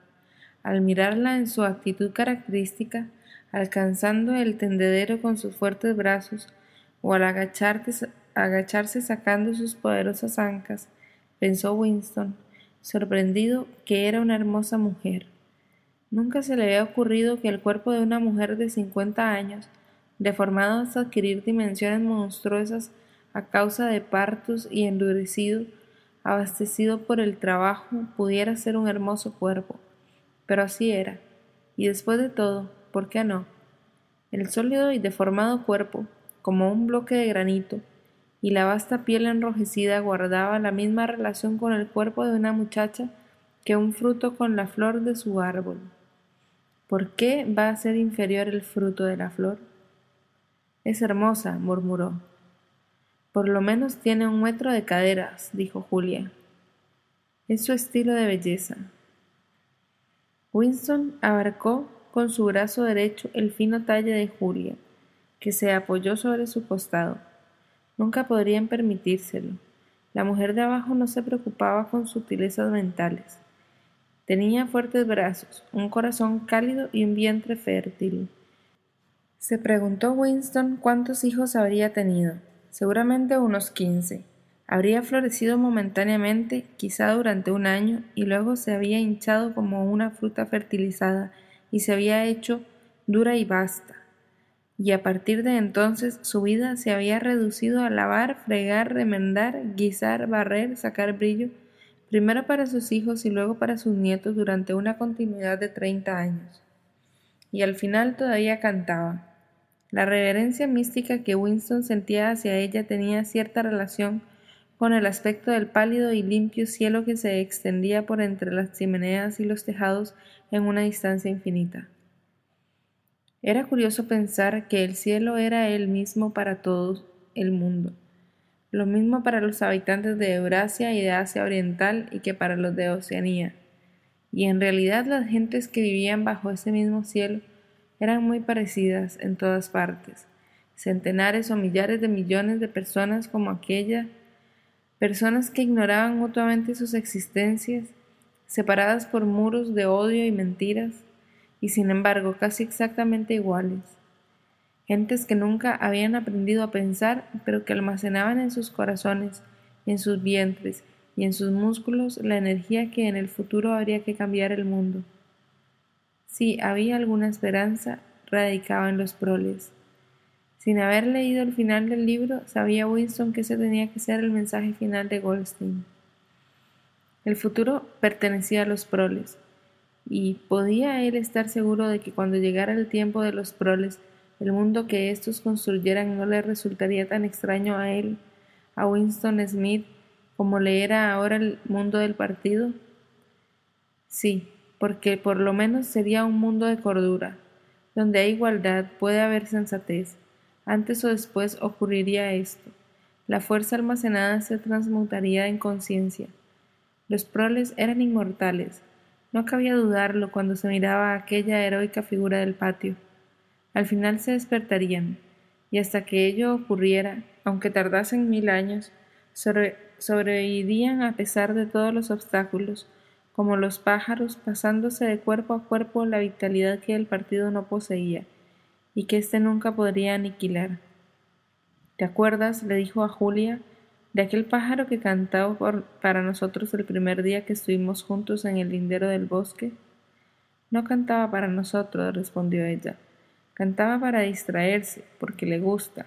Al mirarla en su actitud característica, alcanzando el tendedero con sus fuertes brazos, o al agacharse sacando sus poderosas ancas, pensó Winston, sorprendido que era una hermosa mujer. Nunca se le había ocurrido que el cuerpo de una mujer de cincuenta años deformado hasta adquirir dimensiones monstruosas a causa de partos y endurecido, abastecido por el trabajo, pudiera ser un hermoso cuerpo. Pero así era. Y después de todo, ¿por qué no? El sólido y deformado cuerpo, como un bloque de granito, y la vasta piel enrojecida guardaba la misma relación con el cuerpo de una muchacha que un fruto con la flor de su árbol. ¿Por qué va a ser inferior el fruto de la flor? Es hermosa, murmuró. Por lo menos tiene un metro de caderas, dijo Julia. Es su estilo de belleza. Winston abarcó con su brazo derecho el fino talle de Julia. que se apoyó sobre su costado. Nunca podrían permitírselo. La mujer de abajo no se preocupaba con sutilezas mentales. Tenía fuertes brazos, un corazón cálido y un vientre fértil. Se preguntó Winston cuántos hijos habría tenido. Seguramente unos quince. Habría florecido momentáneamente, quizá durante un año, y luego se había hinchado como una fruta fertilizada y se había hecho dura y vasta. Y a partir de entonces su vida se había reducido a lavar, fregar, remendar, guisar, barrer, sacar brillo, primero para sus hijos y luego para sus nietos durante una continuidad de treinta años. Y al final todavía cantaba. La reverencia mística que Winston sentía hacia ella tenía cierta relación con el aspecto del pálido y limpio cielo que se extendía por entre las chimeneas y los tejados en una distancia infinita. Era curioso pensar que el cielo era el mismo para todo el mundo, lo mismo para los habitantes de Eurasia y de Asia Oriental y que para los de Oceanía. Y en realidad las gentes que vivían bajo ese mismo cielo eran muy parecidas en todas partes, centenares o millares de millones de personas como aquella personas que ignoraban mutuamente sus existencias, separadas por muros de odio y mentiras, y sin embargo casi exactamente iguales. Gentes que nunca habían aprendido a pensar, pero que almacenaban en sus corazones, en sus vientres y en sus músculos la energía que en el futuro habría que cambiar el mundo. Si había alguna esperanza, radicaba en los proles. Sin haber leído el final del libro, sabía Winston que ese tenía que ser el mensaje final de Goldstein. El futuro pertenecía a los proles, y podía él estar seguro de que cuando llegara el tiempo de los proles, el mundo que éstos construyeran no le resultaría tan extraño a él, a Winston Smith, como le era ahora el mundo del partido? Sí, porque por lo menos sería un mundo de cordura, donde hay igualdad, puede haber sensatez, antes o después ocurriría esto. La fuerza almacenada se transmutaría en conciencia. Los proles eran inmortales. No cabía dudarlo cuando se miraba a aquella heroica figura del patio. Al final se despertarían, y hasta que ello ocurriera, aunque tardasen mil años, sobrevivirían a pesar de todos los obstáculos, como los pájaros, pasándose de cuerpo a cuerpo la vitalidad que el partido no poseía y que éste nunca podría aniquilar. ¿Te acuerdas? le dijo a Julia, de aquel pájaro que cantaba para nosotros el primer día que estuvimos juntos en el lindero del bosque. No cantaba para nosotros, respondió ella. Cantaba para distraerse, porque le gusta.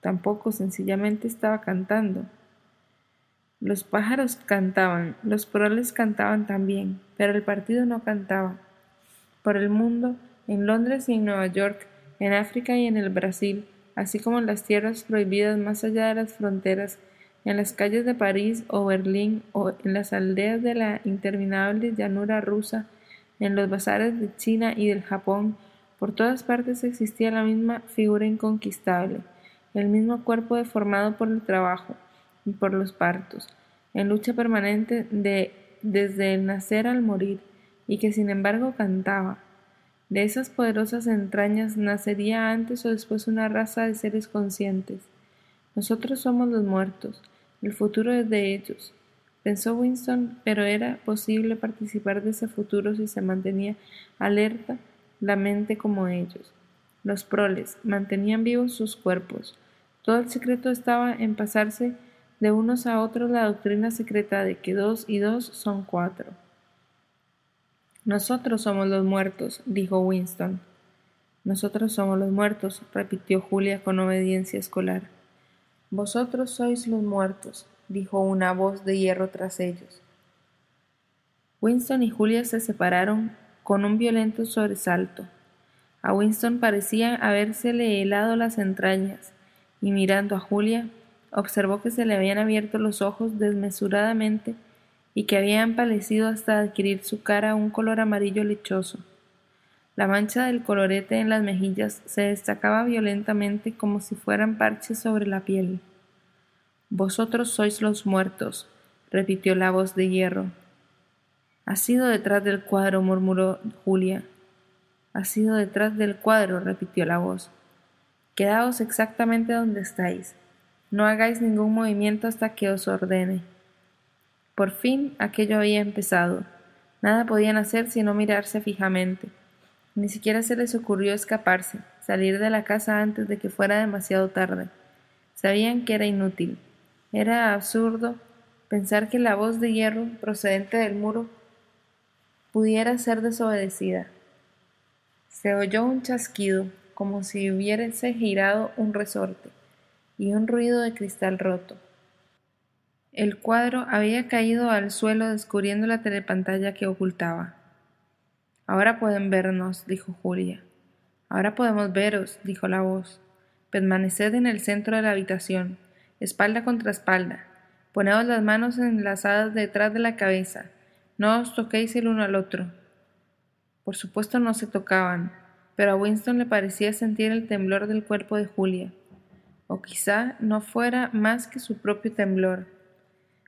Tampoco sencillamente estaba cantando. Los pájaros cantaban, los proles cantaban también, pero el partido no cantaba. Por el mundo, en Londres y en Nueva York, en África y en el Brasil, así como en las tierras prohibidas más allá de las fronteras, en las calles de París o Berlín o en las aldeas de la interminable llanura rusa, en los bazares de China y del Japón, por todas partes existía la misma figura inconquistable, el mismo cuerpo deformado por el trabajo por los partos, en lucha permanente de, desde el nacer al morir, y que sin embargo cantaba, de esas poderosas entrañas nacería antes o después una raza de seres conscientes. Nosotros somos los muertos, el futuro es de ellos. Pensó Winston, pero era posible participar de ese futuro si se mantenía alerta la mente como ellos. Los proles mantenían vivos sus cuerpos. Todo el secreto estaba en pasarse de unos a otros la doctrina secreta de que dos y dos son cuatro. Nosotros somos los muertos, dijo Winston. Nosotros somos los muertos, repitió Julia con obediencia escolar. Vosotros sois los muertos, dijo una voz de hierro tras ellos. Winston y Julia se separaron con un violento sobresalto. A Winston parecía habérsele helado las entrañas, y mirando a Julia, observó que se le habían abierto los ojos desmesuradamente y que había empalecido hasta adquirir su cara un color amarillo lechoso. La mancha del colorete en las mejillas se destacaba violentamente como si fueran parches sobre la piel. Vosotros sois los muertos, repitió la voz de hierro. Ha sido detrás del cuadro, murmuró Julia. Ha sido detrás del cuadro, repitió la voz. Quedaos exactamente donde estáis. No hagáis ningún movimiento hasta que os ordene. Por fin aquello había empezado. Nada podían hacer sino mirarse fijamente. Ni siquiera se les ocurrió escaparse, salir de la casa antes de que fuera demasiado tarde. Sabían que era inútil. Era absurdo pensar que la voz de hierro procedente del muro pudiera ser desobedecida. Se oyó un chasquido, como si hubiese girado un resorte, y un ruido de cristal roto. El cuadro había caído al suelo descubriendo la telepantalla que ocultaba. Ahora pueden vernos, dijo Julia. Ahora podemos veros, dijo la voz. Permaneced en el centro de la habitación, espalda contra espalda. Poneos las manos enlazadas detrás de la cabeza. No os toquéis el uno al otro. Por supuesto no se tocaban, pero a Winston le parecía sentir el temblor del cuerpo de Julia. O quizá no fuera más que su propio temblor.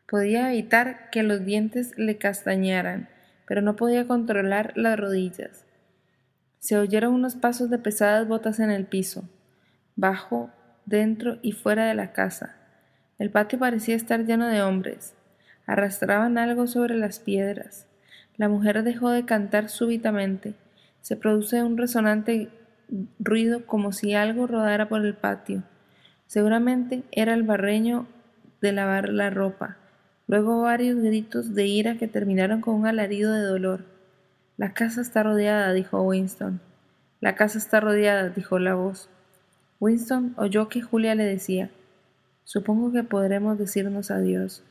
Podía evitar que los dientes le castañaran, pero no podía controlar las rodillas. Se oyeron unos pasos de pesadas botas en el piso, bajo, dentro y fuera de la casa. El patio parecía estar lleno de hombres. Arrastraban algo sobre las piedras. La mujer dejó de cantar súbitamente. Se produce un resonante ruido como si algo rodara por el patio. Seguramente era el barreño de lavar la ropa. Luego varios gritos de ira que terminaron con un alarido de dolor. La casa está rodeada, dijo Winston. La casa está rodeada, dijo la voz. Winston oyó que Julia le decía, Supongo que podremos decirnos adiós.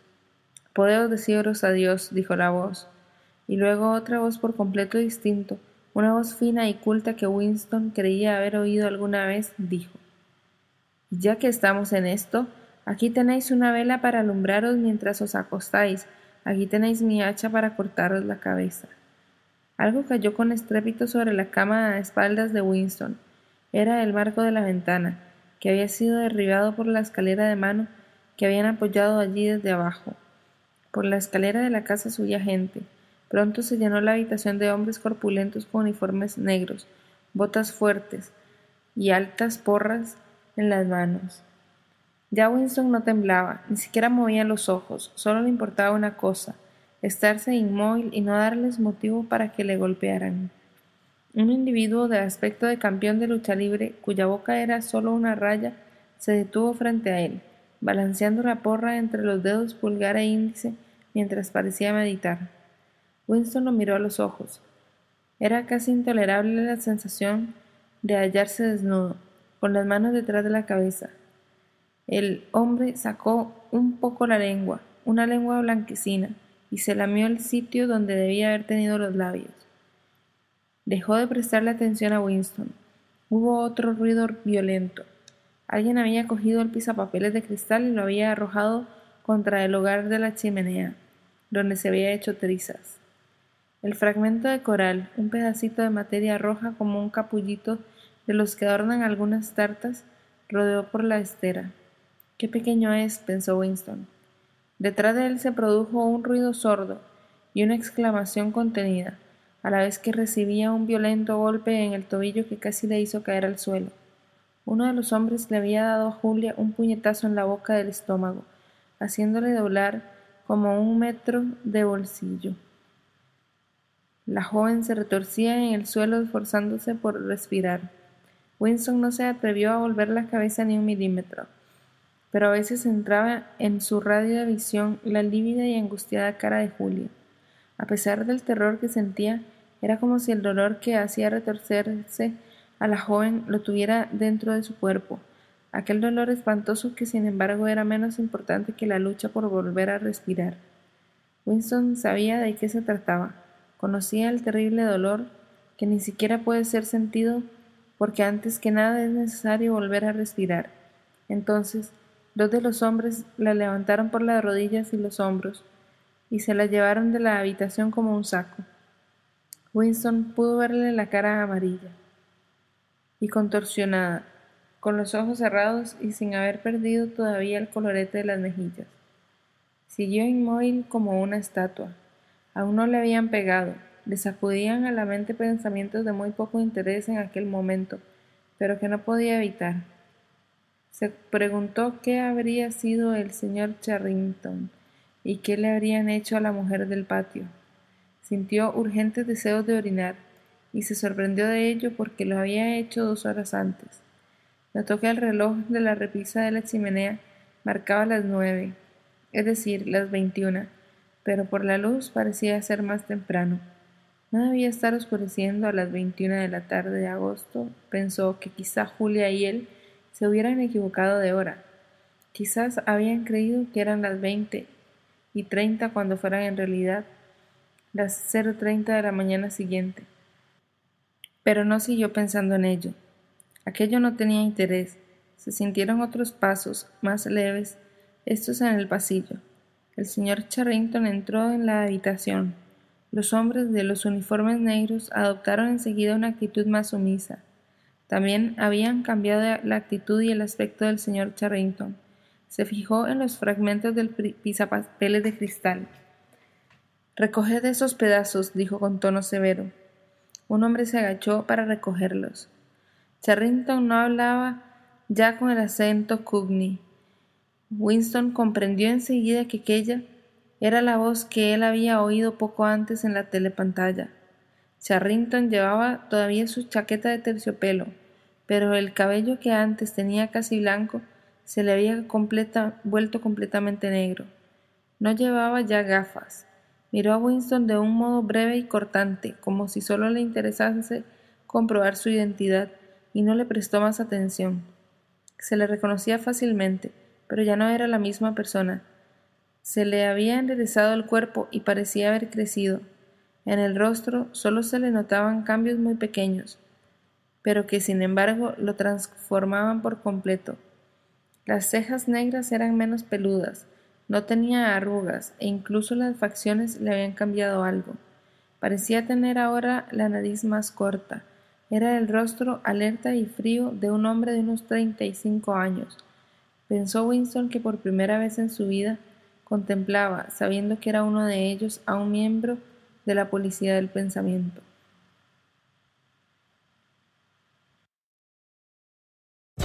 Podemos deciros adiós, dijo la voz. Y luego otra voz por completo distinto, una voz fina y culta que Winston creía haber oído alguna vez, dijo, Ya que estamos en esto, Aquí tenéis una vela para alumbraros mientras os acostáis. Aquí tenéis mi hacha para cortaros la cabeza. Algo cayó con estrépito sobre la cama a espaldas de Winston. Era el marco de la ventana, que había sido derribado por la escalera de mano que habían apoyado allí desde abajo. Por la escalera de la casa subía gente. Pronto se llenó la habitación de hombres corpulentos con uniformes negros, botas fuertes y altas porras en las manos. Ya Winston no temblaba, ni siquiera movía los ojos, solo le importaba una cosa, estarse inmóvil y no darles motivo para que le golpearan. Un individuo de aspecto de campeón de lucha libre, cuya boca era solo una raya, se detuvo frente a él, balanceando la porra entre los dedos pulgar e índice mientras parecía meditar. Winston lo miró a los ojos. Era casi intolerable la sensación de hallarse desnudo, con las manos detrás de la cabeza, el hombre sacó un poco la lengua, una lengua blanquecina, y se lamió el sitio donde debía haber tenido los labios. Dejó de prestarle atención a Winston. Hubo otro ruido violento. Alguien había cogido el pisapapeles de cristal y lo había arrojado contra el hogar de la chimenea, donde se había hecho trizas. El fragmento de coral, un pedacito de materia roja como un capullito de los que adornan algunas tartas, rodeó por la estera. Qué pequeño es, pensó Winston. Detrás de él se produjo un ruido sordo y una exclamación contenida, a la vez que recibía un violento golpe en el tobillo que casi le hizo caer al suelo. Uno de los hombres le había dado a Julia un puñetazo en la boca del estómago, haciéndole doblar como un metro de bolsillo. La joven se retorcía en el suelo esforzándose por respirar. Winston no se atrevió a volver la cabeza ni un milímetro pero a veces entraba en su radio de visión la lívida y angustiada cara de Julia. A pesar del terror que sentía, era como si el dolor que hacía retorcerse a la joven lo tuviera dentro de su cuerpo, aquel dolor espantoso que sin embargo era menos importante que la lucha por volver a respirar. Winston sabía de qué se trataba, conocía el terrible dolor que ni siquiera puede ser sentido porque antes que nada es necesario volver a respirar. Entonces, Dos de los hombres la levantaron por las rodillas y los hombros y se la llevaron de la habitación como un saco. Winston pudo verle la cara amarilla y contorsionada, con los ojos cerrados y sin haber perdido todavía el colorete de las mejillas. Siguió inmóvil como una estatua. Aún no le habían pegado. Le sacudían a la mente pensamientos de muy poco interés en aquel momento, pero que no podía evitar. Se preguntó qué habría sido el señor Charrington y qué le habrían hecho a la mujer del patio. Sintió urgentes deseos de orinar y se sorprendió de ello porque lo había hecho dos horas antes. Notó que el reloj de la repisa de la chimenea marcaba las nueve, es decir, las veintiuna, pero por la luz parecía ser más temprano. No debía estar oscureciendo a las veintiuna de la tarde de agosto. Pensó que quizá Julia y él se hubieran equivocado de hora. Quizás habían creído que eran las veinte y treinta cuando fueran en realidad las cero treinta de la mañana siguiente. Pero no siguió pensando en ello. Aquello no tenía interés. Se sintieron otros pasos, más leves, estos en el pasillo. El señor Charrington entró en la habitación. Los hombres de los uniformes negros adoptaron enseguida una actitud más sumisa. También habían cambiado la actitud y el aspecto del señor Charrington. Se fijó en los fragmentos del pisapapeles de cristal. Recoged esos pedazos, dijo con tono severo. Un hombre se agachó para recogerlos. Charrington no hablaba ya con el acento Cugni. Winston comprendió enseguida que aquella era la voz que él había oído poco antes en la telepantalla. Charrington llevaba todavía su chaqueta de terciopelo, pero el cabello que antes tenía casi blanco se le había vuelto completamente negro. No llevaba ya gafas. Miró a Winston de un modo breve y cortante, como si solo le interesase comprobar su identidad, y no le prestó más atención. Se le reconocía fácilmente, pero ya no era la misma persona. Se le había enderezado el cuerpo y parecía haber crecido. En el rostro solo se le notaban cambios muy pequeños, pero que sin embargo lo transformaban por completo. Las cejas negras eran menos peludas, no tenía arrugas e incluso las facciones le habían cambiado algo. Parecía tener ahora la nariz más corta. Era el rostro alerta y frío de un hombre de unos treinta y cinco años, Pensó Winston que por primera vez en su vida contemplaba, sabiendo que era uno de ellos, a un miembro de la policía del pensamiento.